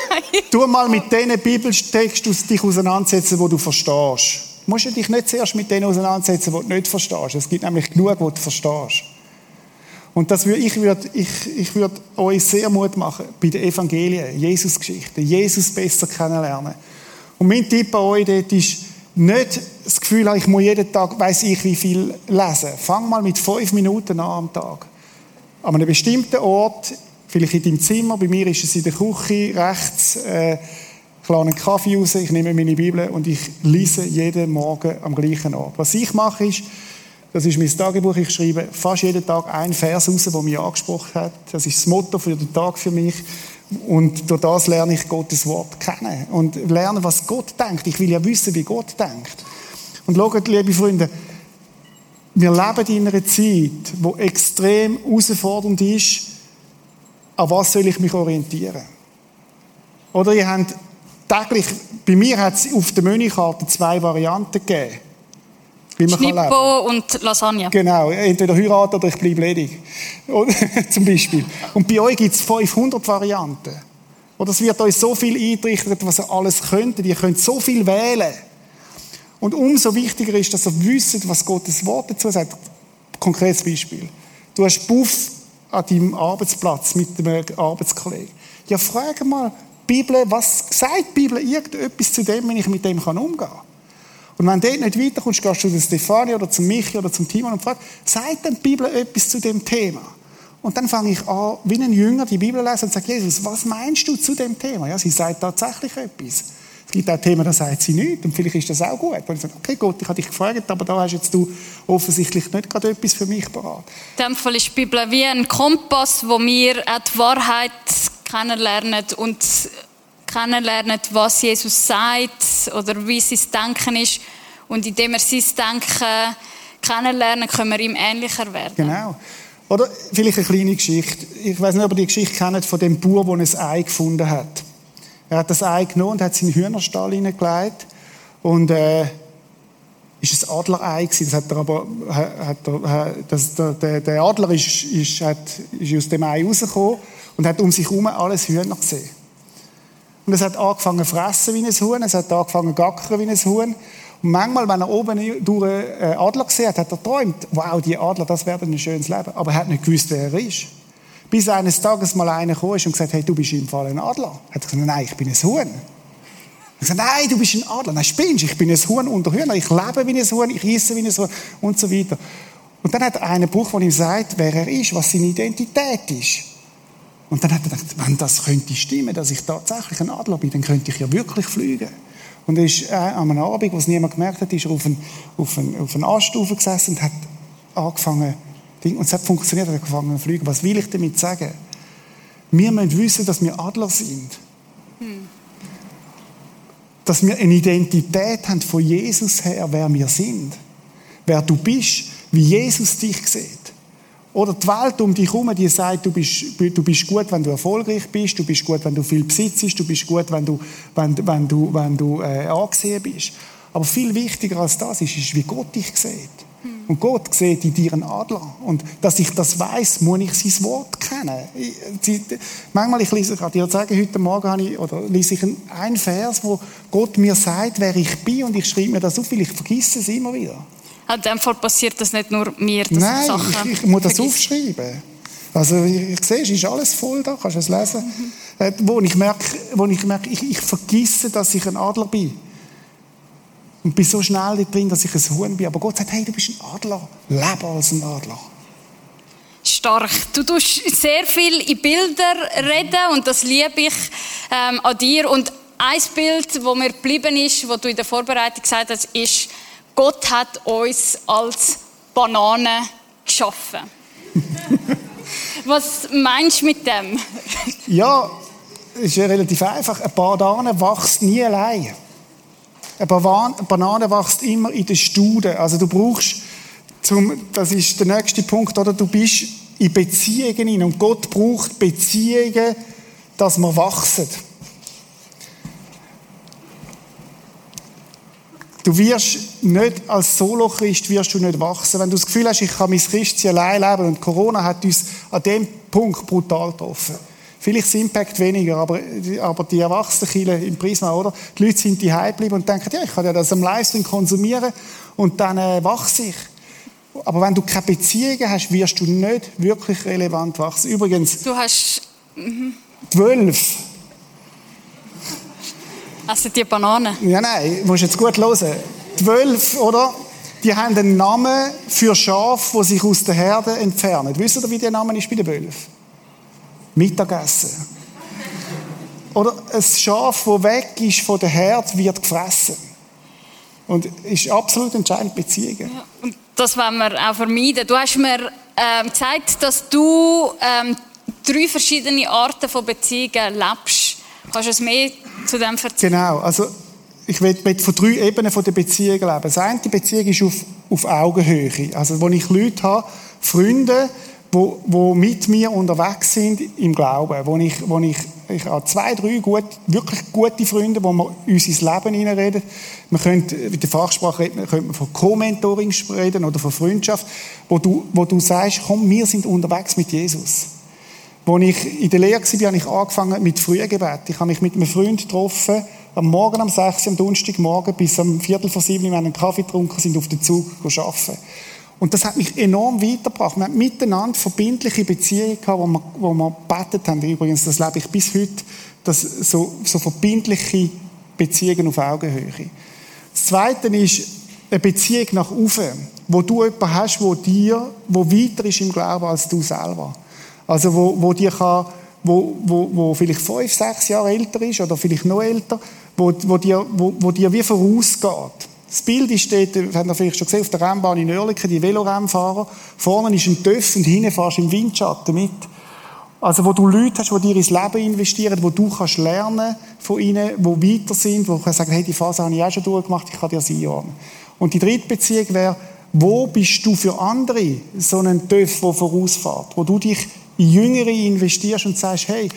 tu mal mit diesen Bibeltexten dich auseinandersetzen, die du verstehst. Du musst dich nicht zuerst mit denen auseinandersetzen, die du nicht verstehst. Es gibt nämlich genug, die du verstehst. Und das würde, ich würde ich, ich würde euch sehr Mut machen bei den Evangelien, Jesus-Geschichten, Jesus besser kennenlernen. Und mein Tipp an euch dort ist, nicht das Gefühl haben, ich muss jeden Tag, weiß ich wie viel lesen. Fang mal mit fünf Minuten an am Tag. An einem bestimmten Ort, vielleicht in deinem Zimmer, bei mir ist es in der Küche, rechts, äh, ich einen Kaffee raus, ich nehme meine Bibel und ich lese jeden Morgen am gleichen Ort. Was ich mache ist, das ist mein Tagebuch. Ich schreibe fast jeden Tag einen Vers raus, der mich angesprochen hat. Das ist das Motto für den Tag für mich. Und durch das lerne ich Gottes Wort kennen. Und lerne, was Gott denkt. Ich will ja wissen, wie Gott denkt. Und schaut, liebe Freunde, wir leben in einer Zeit, die extrem herausfordernd ist. An was soll ich mich orientieren? Oder ihr habt täglich, bei mir hat es auf der Menükarte zwei Varianten gegeben. Schnippo und Lasagne. Genau, entweder heiraten oder ich bleibe ledig. Zum Beispiel. Und bei euch gibt es 500 Varianten. Oder es wird euch so viel eingerichtet, was ihr alles könnt. Ihr könnt so viel wählen. Und umso wichtiger ist, dass ihr wisst, was Gottes Wort dazu sagt. Konkretes Beispiel. Du hast Buff an deinem Arbeitsplatz mit einem Arbeitskollegen. Ja, frage mal, Bibel, was sagt die Bibel irgendetwas zu dem, wenn ich mit dem umgehen kann? Und wenn du dort nicht weiterkommst, gehst du zu Stefanie oder zu Michi oder zum Timon und fragst, sagt denn die Bibel etwas zu dem Thema? Und dann fange ich an, wie ein Jünger die Bibel lesen und sage, Jesus, was meinst du zu dem Thema? Ja, sie sagt tatsächlich etwas. Es gibt auch Themen, da sagt sie nichts. Und vielleicht ist das auch gut. Und ich sage, okay, Gott, ich habe dich gefragt, aber da hast jetzt du offensichtlich nicht gerade etwas für mich parat. In dem Fall ist die Bibel wie ein Kompass, wo wir die Wahrheit kennenlernen und kennenlernen, was Jesus sagt oder wie sein Denken ist. Und indem wir sein Denken kennenlernen, können wir ihm ähnlicher werden. Genau. Oder vielleicht eine kleine Geschichte. Ich weiß nicht, ob ihr die Geschichte kennt von dem Bauer, der ein Ei gefunden hat. Er hat das Ei genommen und hat es in den Hühnerstall hineingelegt. Und äh, ist ein Adlerei gewesen. Das hat er aber, hat er, das, der, der Adler ist, ist, hat, ist aus dem Ei rausgekommen und hat um sich herum alles Hühner gesehen. Und es hat angefangen zu fressen wie ein Huhn, es hat angefangen zu gackern wie ein Huhn. Und manchmal, wenn er oben durch einen äh, Adler gesehen hat, hat er geträumt, wow, die Adler, das wäre ein schönes Leben. Aber er hat nicht gewusst, wer er ist. Bis eines Tages mal einer kam und gesagt hey, du bist im Fall ein Adler. Hat er gesagt, nein, ich bin ein Huhn. Er gesagt, nein, du bist ein Adler. Nein, spinnst ich bin ein Huhn unter Hühner. Ich lebe wie ein Huhn, ich esse wie ein Huhn und so weiter. Und dann hat er einen Buch, der ihm sagt, wer er ist, was seine Identität ist. Und dann hat er gedacht, wenn das könnte stimmen, dass ich tatsächlich ein Adler bin, dann könnte ich ja wirklich fliegen. Und er ist äh, an einem Abend, wo es niemand gemerkt hat, ist er auf einen, auf einen, auf einen Aststufe gesessen und hat angefangen, und es hat funktioniert, er hat angefangen zu fliegen. Was will ich damit sagen? Wir müssen wissen, dass wir Adler sind. Hm. Dass wir eine Identität haben von Jesus her, wer wir sind. Wer du bist, wie Jesus dich sieht. Oder die Welt um dich herum, die sagt, du bist, du bist gut, wenn du erfolgreich bist, du bist gut, wenn du viel besitzt, du bist gut, wenn du, wenn, wenn du, wenn du äh, angesehen bist. Aber viel wichtiger als das ist, ist, wie Gott dich sieht. Hm. Und Gott sieht in dir einen Adler. Und dass ich das weiß, muss ich sein Wort kennen. Ich, manchmal, ich lese, ich kann dir sagen, heute Morgen habe ich, oder lese ich einen Vers, wo Gott mir sagt, wer ich bin, und ich schreibe mir das auf, weil ich vergesse es immer wieder. In dem Fall passiert das nicht nur mir, dass Nein, ich Sachen ich, ich muss das aufschreiben. Also ich, ich sehe, es ist alles voll da, kannst du es lesen. Mhm. Äh, wo ich merke, wo ich, merke ich, ich vergesse, dass ich ein Adler bin. Und bin so schnell drin, dass ich ein Huhn bin. Aber Gott sagt, hey, du bist ein Adler. Lebe als ein Adler. Stark. Du tust sehr viel in Bilder reden und das liebe ich ähm, an dir. Und ein Bild, das mir geblieben ist, wo du in der Vorbereitung gesagt hast, ist, Gott hat uns als Banane geschaffen. Was meinst du mit dem? ja, es ist ja relativ einfach. Eine Banane wächst nie allein. Eine Banane wächst immer in der Stude. Also du brauchst zum, das ist der nächste Punkt, oder? Du bist in Beziehungen hin und Gott braucht Beziehungen, dass wir wachsen. Du wirst nicht als Solo-Christ wirst du nicht wachsen. Wenn du das Gefühl hast, ich kann mein Christsein allein leben und Corona hat uns an dem Punkt brutal getroffen. Vielleicht ist Impact weniger, aber, aber die Erwachsenen im Prisma, oder? Die Leute sind die geblieben und denken, ja, ich kann ja das am Livestream konsumieren und dann äh, wachse ich. Aber wenn du keine Beziehungen hast, wirst du nicht wirklich relevant wachsen. Übrigens. Du hast. Mhm. Zwölf. Also die Bananen. Ja, nein, musst jetzt gut hören. Zwölf, oder? Die haben einen Namen für Schafe, die sich aus der Herde entfernen. Wisst ihr, wie der Name ist bei den Wölfen? Mittagessen. Oder ein Schaf, das weg ist von der Herde, wird gefressen. Und ist absolut entscheidend Beziehungen. Ja, und das wollen wir auch vermeiden. Du hast mir ähm, gesagt, dass du ähm, drei verschiedene Arten von Beziehungen lebst. Kannst du es mehr zu dem erzählen? Genau. Also, ich will von drei Ebenen von der Beziehung leben. Das eine die Beziehung ist auf, auf Augenhöhe. Also, wo ich Leute habe, Freunde, wo, wo mit mir unterwegs sind im Glauben, wo ich, wo ich, ich habe zwei, drei gut, wirklich gute Freunde, wo wir uns ins Leben hineinreden. Man könnte, mit der Fachsprache reden, könnte man von Co-Mentoring reden oder von Freundschaft, wo du, wo du sagst, komm, wir sind unterwegs mit Jesus. Als ich in der Lehre war, habe ich angefangen mit Frühgebet. Ich habe mich mit einem Freund getroffen, am Morgen um 6 Uhr, am Donnerstagmorgen, bis am Viertel vor sieben, wir haben einen Kaffee getrunken, sind auf den Zug arbeiten. Und das hat mich enorm weitergebracht. Wir haben miteinander verbindliche Beziehungen gehabt, wo wir, wo wir gebetet haben. Übrigens, das lebe ich bis heute, dass so, so verbindliche Beziehungen auf Augenhöhe. Das Zweite ist eine Beziehung nach oben, wo du jemanden hast, wo dir, wo weiter ist im Glauben als du selber. Also, wo, wo dir kann, wo, wo, wo vielleicht fünf, sechs Jahre älter ist oder vielleicht noch älter, wo, wo, dir, wo, wo dir wie vorausgeht. Das Bild ist dort, das habt ihr vielleicht schon gesehen, auf der Rennbahn in Oerlikon, die Velorennfahrer. Vorne ist ein Töff und hinten fährst du im Windschatten mit. Also, wo du Leute hast, die dir ins Leben investieren, wo du kannst lernen von ihnen, die weiter sind, wo du sagen, hey, die Phase habe ich auch schon durchgemacht, ich kann dir das einordnen. Und die dritte Beziehung wäre, wo bist du für andere so ein Töff, der vorausfährt, wo du dich in Jüngere investierst und sagst, hey,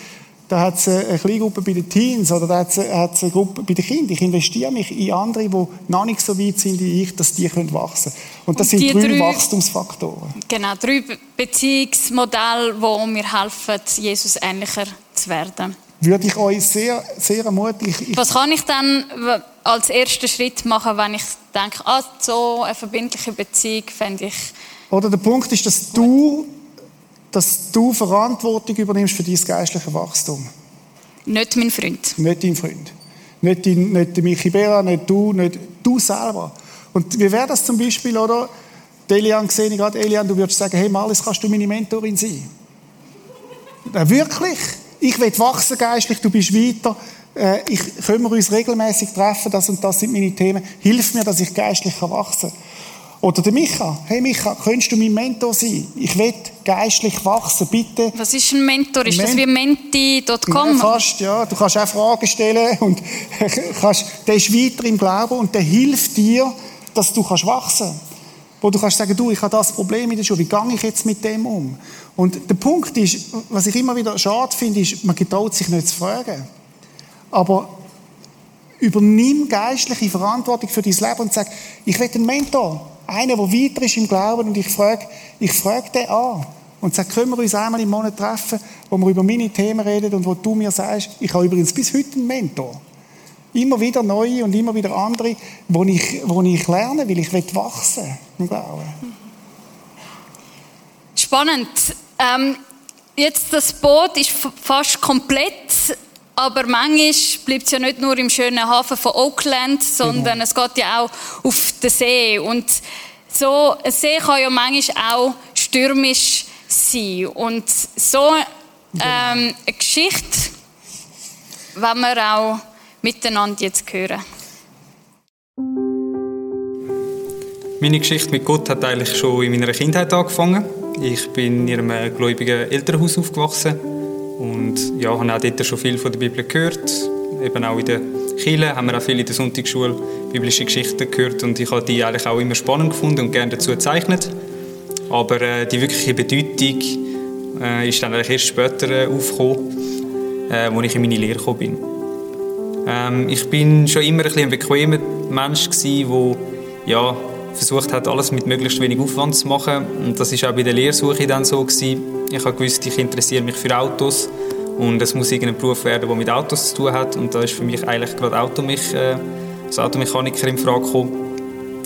da hat es eine Kleingruppe bei den Teens oder da hat es eine Gruppe bei den Kindern. Ich investiere mich in andere, die noch nicht so weit sind wie ich, dass die können wachsen können. Und das und sind drei, drei, Wachstumsfaktoren. Genau, drei Beziehungsmodelle, die mir helfen, Jesus ähnlicher zu werden. Würde ich euch sehr, sehr ermutigen. Was kann ich dann als ersten Schritt machen, wenn ich denke, ah, so eine verbindliche Beziehung fände ich... Oder der Punkt ist, dass du dass du Verantwortung übernimmst für dein geistliche Wachstum. Nicht mein Freund. Nicht dein Freund. Nicht, dein, nicht der Michi Bera, nicht du, nicht du selber. Und wie wäre das zum Beispiel, oder? Die Elian gesehen, gerade Elian, du würdest sagen, hey Malis, kannst du meine Mentorin sein? Ja, wirklich? Ich will wachsen geistlich, du bist weiter. Äh, ich, können wir uns regelmäßig treffen, das und das sind meine Themen. Hilf mir, dass ich geistlich wachsen kann. Oder der Micha. Hey Micha, könntest du mein Mentor sein? Ich will geistlich wachsen, bitte. Was ist ein Mentor? Ist Men das wie menti.com? Ja, fast, ja. Du kannst auch Fragen stellen und kannst, der ist weiter im Glauben und der hilft dir, dass du kannst wachsen Wo du kannst sagen, du, ich habe das Problem in der Schule, wie gehe ich jetzt mit dem um? Und der Punkt ist, was ich immer wieder schade finde, ist, man getraut sich nicht zu fragen. Aber übernimm geistliche Verantwortung für dein Leben und sag, ich will einen Mentor einer, der weiter ist im Glauben und ich frage, ich frage den an und sage, können wir uns einmal im Monat treffen, wo wir über meine Themen reden und wo du mir sagst, ich habe übrigens bis heute einen Mentor. Immer wieder neue und immer wieder andere, wo ich, wo ich lerne, weil ich wachsen im Glauben. Spannend. Ähm, jetzt das Boot ist fast komplett aber manchmal bleibt es ja nicht nur im schönen Hafen von Oakland, sondern genau. es geht ja auch auf den See. Und so ein See kann ja manchmal auch stürmisch sein. Und so genau. ähm, eine Geschichte wollen wir auch miteinander jetzt hören. Meine Geschichte mit Gott hat eigentlich schon in meiner Kindheit angefangen. Ich bin in einem gläubigen Elternhaus aufgewachsen und ja, habe auch dort schon viel von der Bibel gehört, eben auch in der Kirche haben wir auch viel in der Sonntagsschule biblische Geschichten gehört und ich habe die eigentlich auch immer spannend gefunden und gerne dazu gezeichnet. Aber äh, die wirkliche Bedeutung äh, ist dann eigentlich erst später äh, aufgekommen, äh, als ich in meine Lehre gekommen bin. Ähm, ich bin schon immer ein, ein bequemer Mensch der ja, versucht hat, alles mit möglichst wenig Aufwand zu machen. Und das ist auch bei der Lehrsuche dann so gewesen. Ich habe gewusst, ich interessiere mich für Autos und es muss irgendein Beruf werden, der mit Autos zu tun hat. Und da ist für mich eigentlich gerade Automech, äh, als Automechaniker in Frage gekommen.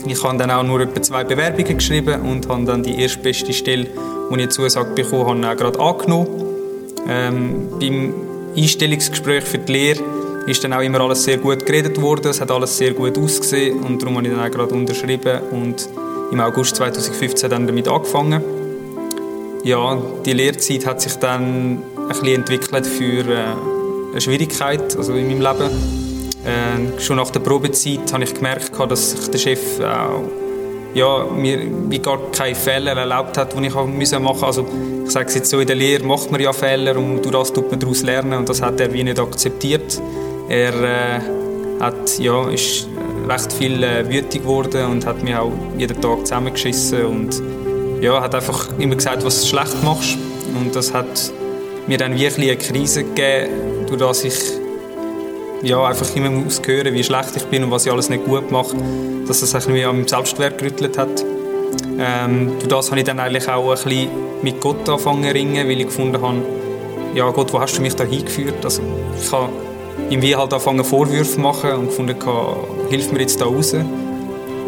Ich habe dann auch nur etwa zwei Bewerbungen geschrieben und habe dann die erstbeste Stelle, die ich Zusage bekommen habe, auch gerade angenommen. Ähm, beim Einstellungsgespräch für die Lehre ist dann auch immer alles sehr gut geredet worden, es hat alles sehr gut ausgesehen und darum habe ich dann auch gerade unterschrieben und im August 2015 dann damit angefangen. Ja, die Lehrzeit hat sich dann ein bisschen entwickelt für äh, eine Schwierigkeit also in meinem Leben. Äh, schon nach der Probezeit habe ich gemerkt, dass sich der Chef auch ja, mir wie gar keine Fehler erlaubt hat, die ich machen musste. Also ich sage es jetzt so, in der Lehre macht man ja Fehler und durch das tut man daraus lernen und das hat er wie nicht akzeptiert. Er äh, hat, ja, ist recht viel äh, wütig geworden und hat mich auch jeden Tag zusammengeschissen und ja, hat einfach immer gesagt, was du schlecht machst und das hat mir dann wirklich eine Krise gegeben, durch das ich ja, einfach immer muss hören, wie schlecht ich bin und was ich alles nicht gut mache, dass das ein an meinem Selbstwert gerüttelt hat. Ähm, durch das habe ich dann eigentlich auch ein bisschen mit Gott angefangen zu ringen, weil ich gefunden habe, ja Gott, wo hast du mich da hingeführt? Also ich habe ihm wie halt angefangen Vorwürfe machen und gefunden, hilf mir jetzt da raus.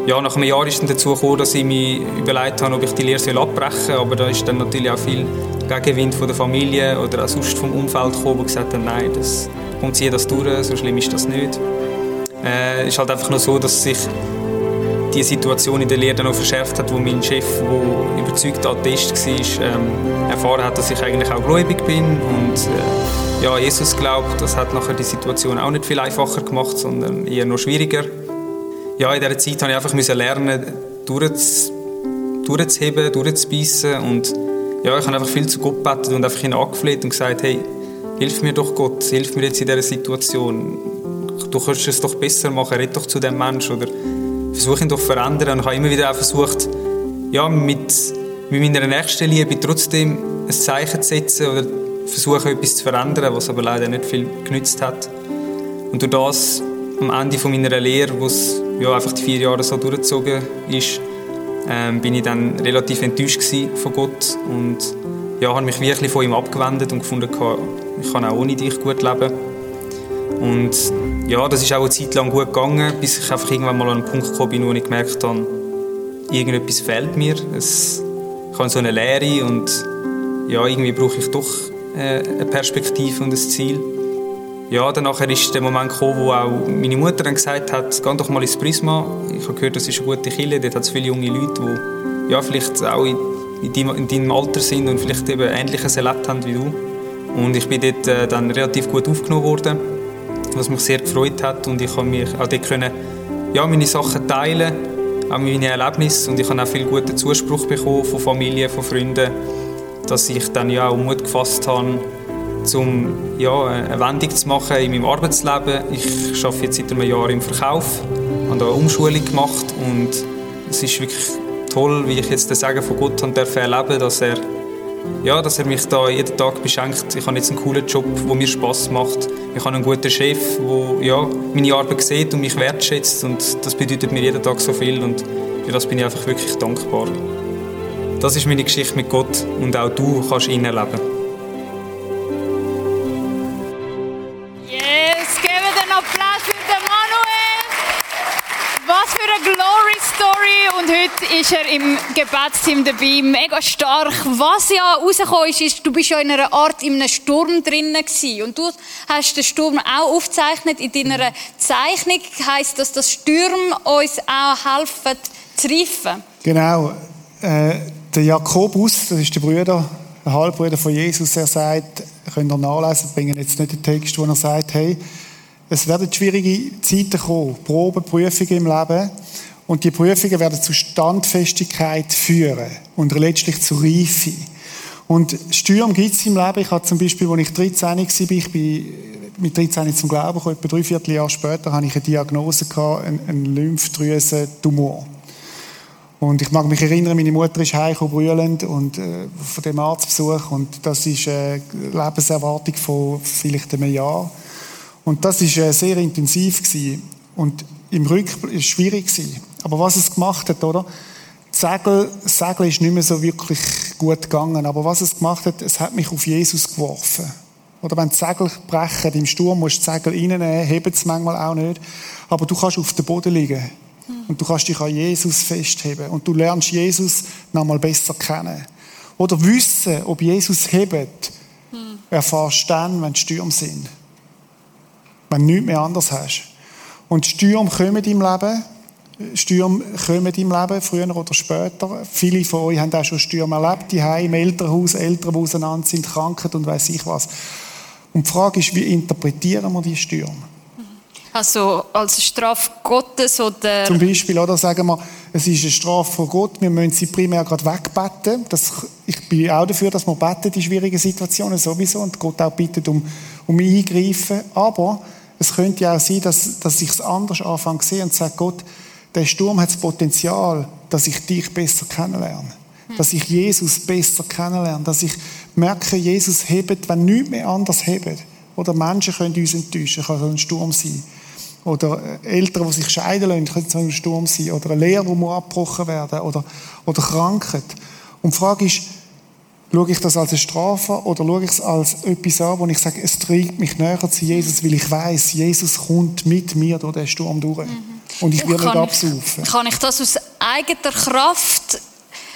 Ja, nach einem Jahr ist dann dazu gekommen, dass ich mir überlegt habe, ob ich die Lehre abbrechen soll, aber da ist dann natürlich auch viel Gegenwind von der Familie oder auch sonst vom Umfeld gekommen, die gesagt haben, nein, das kommt sie das durch, so schlimm ist das nicht. Es äh, ist halt einfach nur so, dass sich die Situation in der Lehre dann noch verschärft hat, wo mein Chef, der überzeugter Atheist war, ähm, erfahren hat, dass ich eigentlich auch gläubig bin und äh, ja, Jesus glaubt. Das hat nachher die Situation auch nicht viel einfacher gemacht, sondern eher noch schwieriger. Ja, in dieser Zeit musste ich einfach lernen, durchzuheben, durchzubeissen und ja, ich habe einfach viel zu Gott gebetet und einfach ihn angefleht und gesagt, hey, hilf mir doch Gott, hilf mir jetzt in dieser Situation. Du kannst es doch besser machen, red doch zu dem Menschen oder versuche ihn doch zu verändern. Und ich habe immer wieder auch versucht, ja, mit, mit meiner nächsten Liebe trotzdem ein Zeichen zu setzen oder versuchen, etwas zu verändern, was aber leider nicht viel genützt hat. Und durch das, am Ende von meiner Lehre, wo es ja, einfach die vier Jahre so durchgezogen ist, ähm, bin ich dann relativ enttäuscht von Gott und ja, habe mich wirklich von ihm abgewendet und gefunden, ich kann auch ohne dich gut leben. Und ja, das ist auch eine Zeit lang gut gegangen, bis ich einfach irgendwann mal an einen Punkt gekommen bin, wo ich gemerkt habe, irgendetwas fehlt mir. Es, ich habe so eine Leere und ja, irgendwie brauche ich doch äh, eine Perspektive und ein Ziel. Ja, danach ist der Moment gekommen, wo auch meine Mutter dann gesagt hat, geh doch mal ins Prisma. Ich habe gehört, das ist eine gute Kille, dort hat es viele junge Leute, die ja, vielleicht auch in, in, deinem, in deinem Alter sind und vielleicht eben Ähnliches erlebt haben wie du. Und ich bin dort äh, dann relativ gut aufgenommen worden, was mich sehr gefreut hat und ich konnte mich auch dort können, ja, meine Sachen teilen, auch meine Erlebnisse und ich habe auch viel guten Zuspruch bekommen von Familie, von Freunden, dass ich dann ja auch Mut gefasst habe, um ja, eine Wendung zu machen in meinem Arbeitsleben. Ich arbeite jetzt seit einem Jahr im Verkauf, habe da eine Umschulung gemacht und es ist wirklich toll, wie ich jetzt den Segen von Gott erleben darf, dass er ja, dass er mich da jeden Tag beschenkt. Ich habe jetzt einen coolen Job, der mir Spaß macht. Ich habe einen guten Chef, der ja, meine Arbeit sieht und mich wertschätzt. Und das bedeutet mir jeden Tag so viel. Und für das bin ich einfach wirklich dankbar. Das ist meine Geschichte mit Gott und auch du kannst ihn erleben. Ist er im Gebetsteam dabei, mega stark. Was ja rausgekommen ist, ist, du bist ja in einer Art in einem Sturm drinnen. Und du hast den Sturm auch aufgezeichnet. In deiner Zeichnung heisst das, dass Stürme uns auch helfen zu reifen. Genau. Äh, der Jakobus, das ist der Bruder, der Halbbruder von Jesus, er sagt, könnt ihr nachlesen, bringen jetzt nicht den Text, wo er sagt, hey, es werden schwierige Zeiten kommen, Proben, Prüfungen im Leben. Und die Prüfungen werden zu Standfestigkeit führen und letztlich zu Reife. Und Stürme gibt es im Leben. Ich hatte zum Beispiel, als ich 13 war, ich bin mit 13 ich zum Glauben gekommen, etwa drei Vierteljahr später hatte ich eine Diagnose, gehabt, einen, einen Lymphdrüsentumor. Und ich mag mich erinnern, meine Mutter ist heimgekommen, brüllend, und, äh, von dem Arztbesuch, und das ist eine Lebenserwartung von vielleicht einem Jahr. Und das ist äh, sehr intensiv gewesen. Und im Rückblick ist es schwierig gewesen. Aber was es gemacht hat, oder? Segel, Segel ist nicht mehr so wirklich gut gegangen. Aber was es gemacht hat, es hat mich auf Jesus geworfen. Oder wenn die Segel brechen im Sturm, musst du die Segel reinnehmen, heben es manchmal auch nicht. Aber du kannst auf dem Boden liegen. Und du kannst dich an Jesus festheben. Und du lernst Jesus nochmal besser kennen. Oder wissen, ob Jesus hebt, erfahrst du dann, wenn die Stürme sind. Wenn du nichts mehr anders hast. Und Stürme kommen im Leben. Stürme kommen im Leben, früher oder später. Viele von euch haben auch schon Stürme erlebt, die im Elternhaus, Eltern, die auseinander sind, Krankheit und weiß ich was. Und die Frage ist, wie interpretieren wir die Stürme? Also als Strafe Gottes oder... Zum Beispiel, oder sagen wir, es ist eine Strafe von Gott, wir müssen sie primär gerade wegbetten. Das, ich bin auch dafür, dass wir beten in schwierigen Situationen sowieso und Gott auch bittet um, um Eingreifen. Aber es könnte ja auch sein, dass, dass ich es anders anfange zu sehen und sage, Gott, der Sturm hat das Potenzial, dass ich dich besser kennenlerne. Dass ich Jesus besser kennenlerne. Dass ich merke, Jesus hebt, wenn nichts mehr anders hebt. Oder Menschen können uns enttäuschen, kann ein Sturm sein. Oder Eltern, die sich scheiden lassen, können so ein Sturm sein. Oder eine Lehre, die abgebrochen werden Oder, oder Krankheit. Und die Frage ist, schaue ich das als eine Strafe oder schaue ich es als etwas an, wo ich sage, es treibt mich näher zu Jesus, weil ich weiß, Jesus kommt mit mir durch den Sturm durch. Mhm. Und ich will nicht absaufen. Kann ich das aus eigener Kraft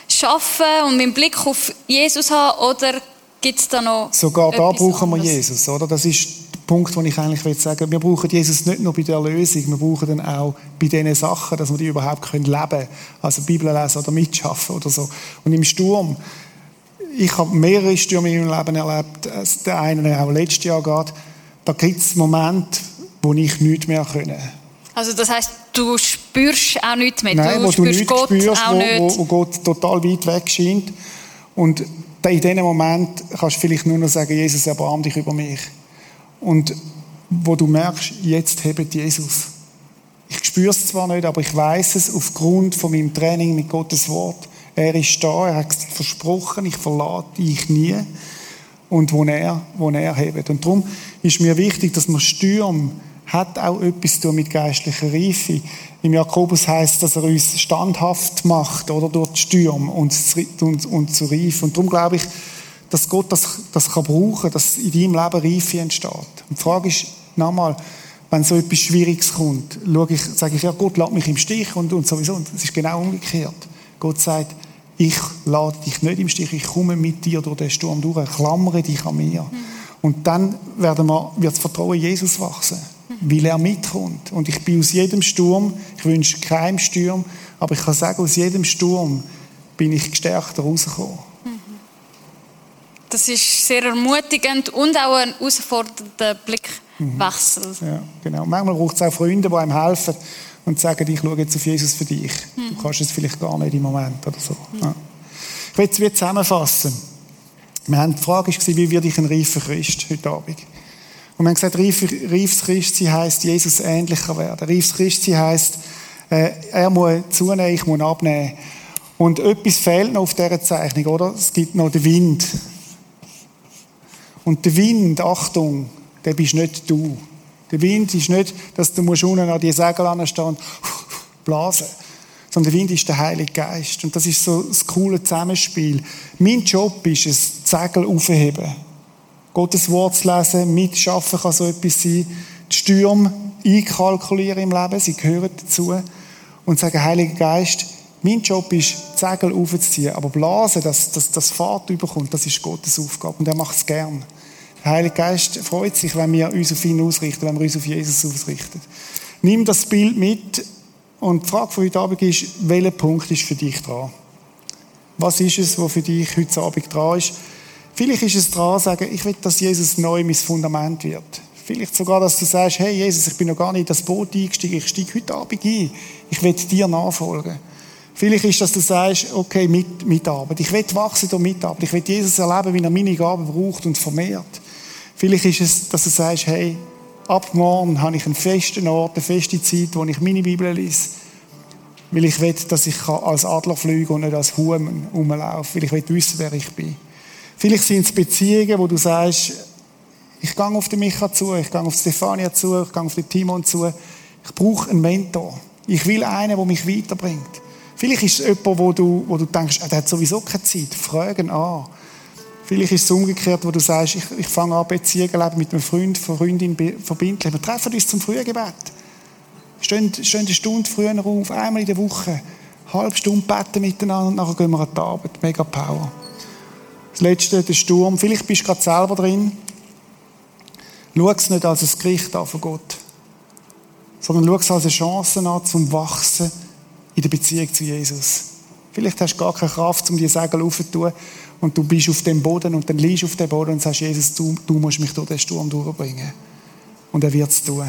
schaffen und meinen Blick auf Jesus haben oder gibt es da noch Sogar da brauchen wir Jesus, oder? Das ist der Punkt, den ich eigentlich will sagen Wir brauchen Jesus nicht nur bei der Lösung, wir brauchen ihn auch bei diesen Sachen, dass wir die überhaupt können leben können. Also Bibel lesen oder mitschaffen oder so. Und im Sturm, ich habe mehrere Stürme in meinem Leben erlebt, der eine auch letztes Jahr geht, da gibt es Momente, wo ich nichts mehr können. Also das heißt, du spürst auch nichts mehr. Nein, du wo spürst du Gott spürst, auch wo, nicht. Wo, Gott total weit weg scheint. Und in diesem Moment kannst du vielleicht nur noch sagen, Jesus, erbarm dich über mich. Und wo du merkst, jetzt hebt Jesus. Ich spüre es zwar nicht, aber ich weiß es aufgrund von meinem Training mit Gottes Wort. Er ist da, er hat versprochen, ich verlate dich nie. Und wo er, wo er hebt. Und darum ist mir wichtig, dass man Stürme hat auch etwas zu tun mit geistlicher Reife. Im Jakobus heißt, dass er uns standhaft macht, oder durch die Stürme und, und, und zu Reife. Und darum glaube ich, dass Gott das, das kann brauchen, dass in deinem Leben Reife entsteht. Und die Frage ist nochmal, wenn so etwas Schwieriges kommt, schaue ich, sage ich, ja, Gott lässt mich im Stich und, und sowieso. Und es ist genau umgekehrt. Gott sagt, ich lade dich nicht im Stich, ich komme mit dir durch den Sturm durch, klammere dich an mir. Mhm. Und dann werden wir, wird das Vertrauen Jesus wachsen weil er mitkommt. Und ich bin aus jedem Sturm, ich wünsche keinem Sturm, aber ich kann sagen, aus jedem Sturm bin ich gestärkter rausgekommen. Das ist sehr ermutigend und auch ein herausfordernder Blickwechsel. Mhm. Ja, genau. Manchmal braucht es auch Freunde, die einem helfen und sagen, ich schaue jetzt auf Jesus für dich. Mhm. Du kannst es vielleicht gar nicht im Moment oder so. Mhm. Ja. Ich will es zusammenfassen. Wir haben die Frage war, wie werde ich ein reifer Christ heute Abend? Und wir haben gesagt, reifes Christsein heisst, Jesus ähnlicher werden. Reifes Christsein heisst, äh, er muss zunehmen, ich muss abnehmen. Und etwas fehlt noch auf dieser Zeichnung, oder? Es gibt noch den Wind. Und der Wind, Achtung, der bist nicht du. Der Wind ist nicht, dass du musst unten an die Segel anstehen und blasen. Sondern der Wind ist der Heilige Geist. Und das ist so das coole Zusammenspiel. Mein Job ist es, die Segel aufheben Gottes Wort zu lesen, mitschaffen kann so etwas sein. Die Stürme einkalkulieren im Leben, sie gehören dazu. Und sagen, Heiliger Geist, mein Job ist, die Segel aufzuziehen, aber blasen, dass, dass das Fahrt überkommt, das ist Gottes Aufgabe und er macht es gern. Der Heilige Geist freut sich, wenn wir uns auf ihn ausrichten, wenn wir uns auf Jesus ausrichten. Nimm das Bild mit und die Frage von heute Abend ist, welcher Punkt ist für dich dran? Was ist es, was für dich heute Abend dran ist? Vielleicht ist es dran, sagen, ich will, dass Jesus neu mein Fundament wird. Vielleicht sogar, dass du sagst, hey Jesus, ich bin noch gar nicht in das Boot eingestiegen, ich steige heute Abend ein. Ich will dir nachfolgen. Vielleicht ist, dass du sagst, okay, mit, Mitarbeit. Ich will wachsen durch Mitarbeit. Ich will Jesus erleben, wie er meine Gaben braucht und vermehrt. Vielleicht ist es, dass du sagst, hey, ab morgen habe ich einen festen Ort, eine feste Zeit, wo ich meine Bibel lese. Weil ich will, dass ich als Adler fliege und nicht als Huhn rumlaufe. Weil ich will wissen, wer ich bin. Vielleicht sind es Beziehungen, wo du sagst, ich gehe auf den Micha zu, ich gehe auf Stefania zu, ich gehe auf den Timon zu. Ich brauche einen Mentor. Ich will einen, der mich weiterbringt. Vielleicht ist es jemand, wo du, wo du denkst, ah, der hat sowieso keine Zeit. Fragen an. Vielleicht ist es umgekehrt, wo du sagst, ich, ich fange an, Beziehungen mit einem Freund, Freundin verbindlich. Wir treffen uns zum Frühgebet. Stehen, stehen eine Stunde früher auf, einmal in der Woche. Halbe Stunde beten miteinander und nachher gehen wir an die Arbeit. Mega Power. Letzte, der Sturm. Vielleicht bist du gerade selber drin. Schau es nicht als ein Gericht an von Gott, sondern schau es als eine Chance an, zum Wachsen in der Beziehung zu Jesus. Vielleicht hast du gar keine Kraft, um die Segel aufzutun und du bist auf dem Boden und dann liegst du auf dem Boden und sagst, Jesus, du, du musst mich durch den Sturm durchbringen. Und er wird es tun.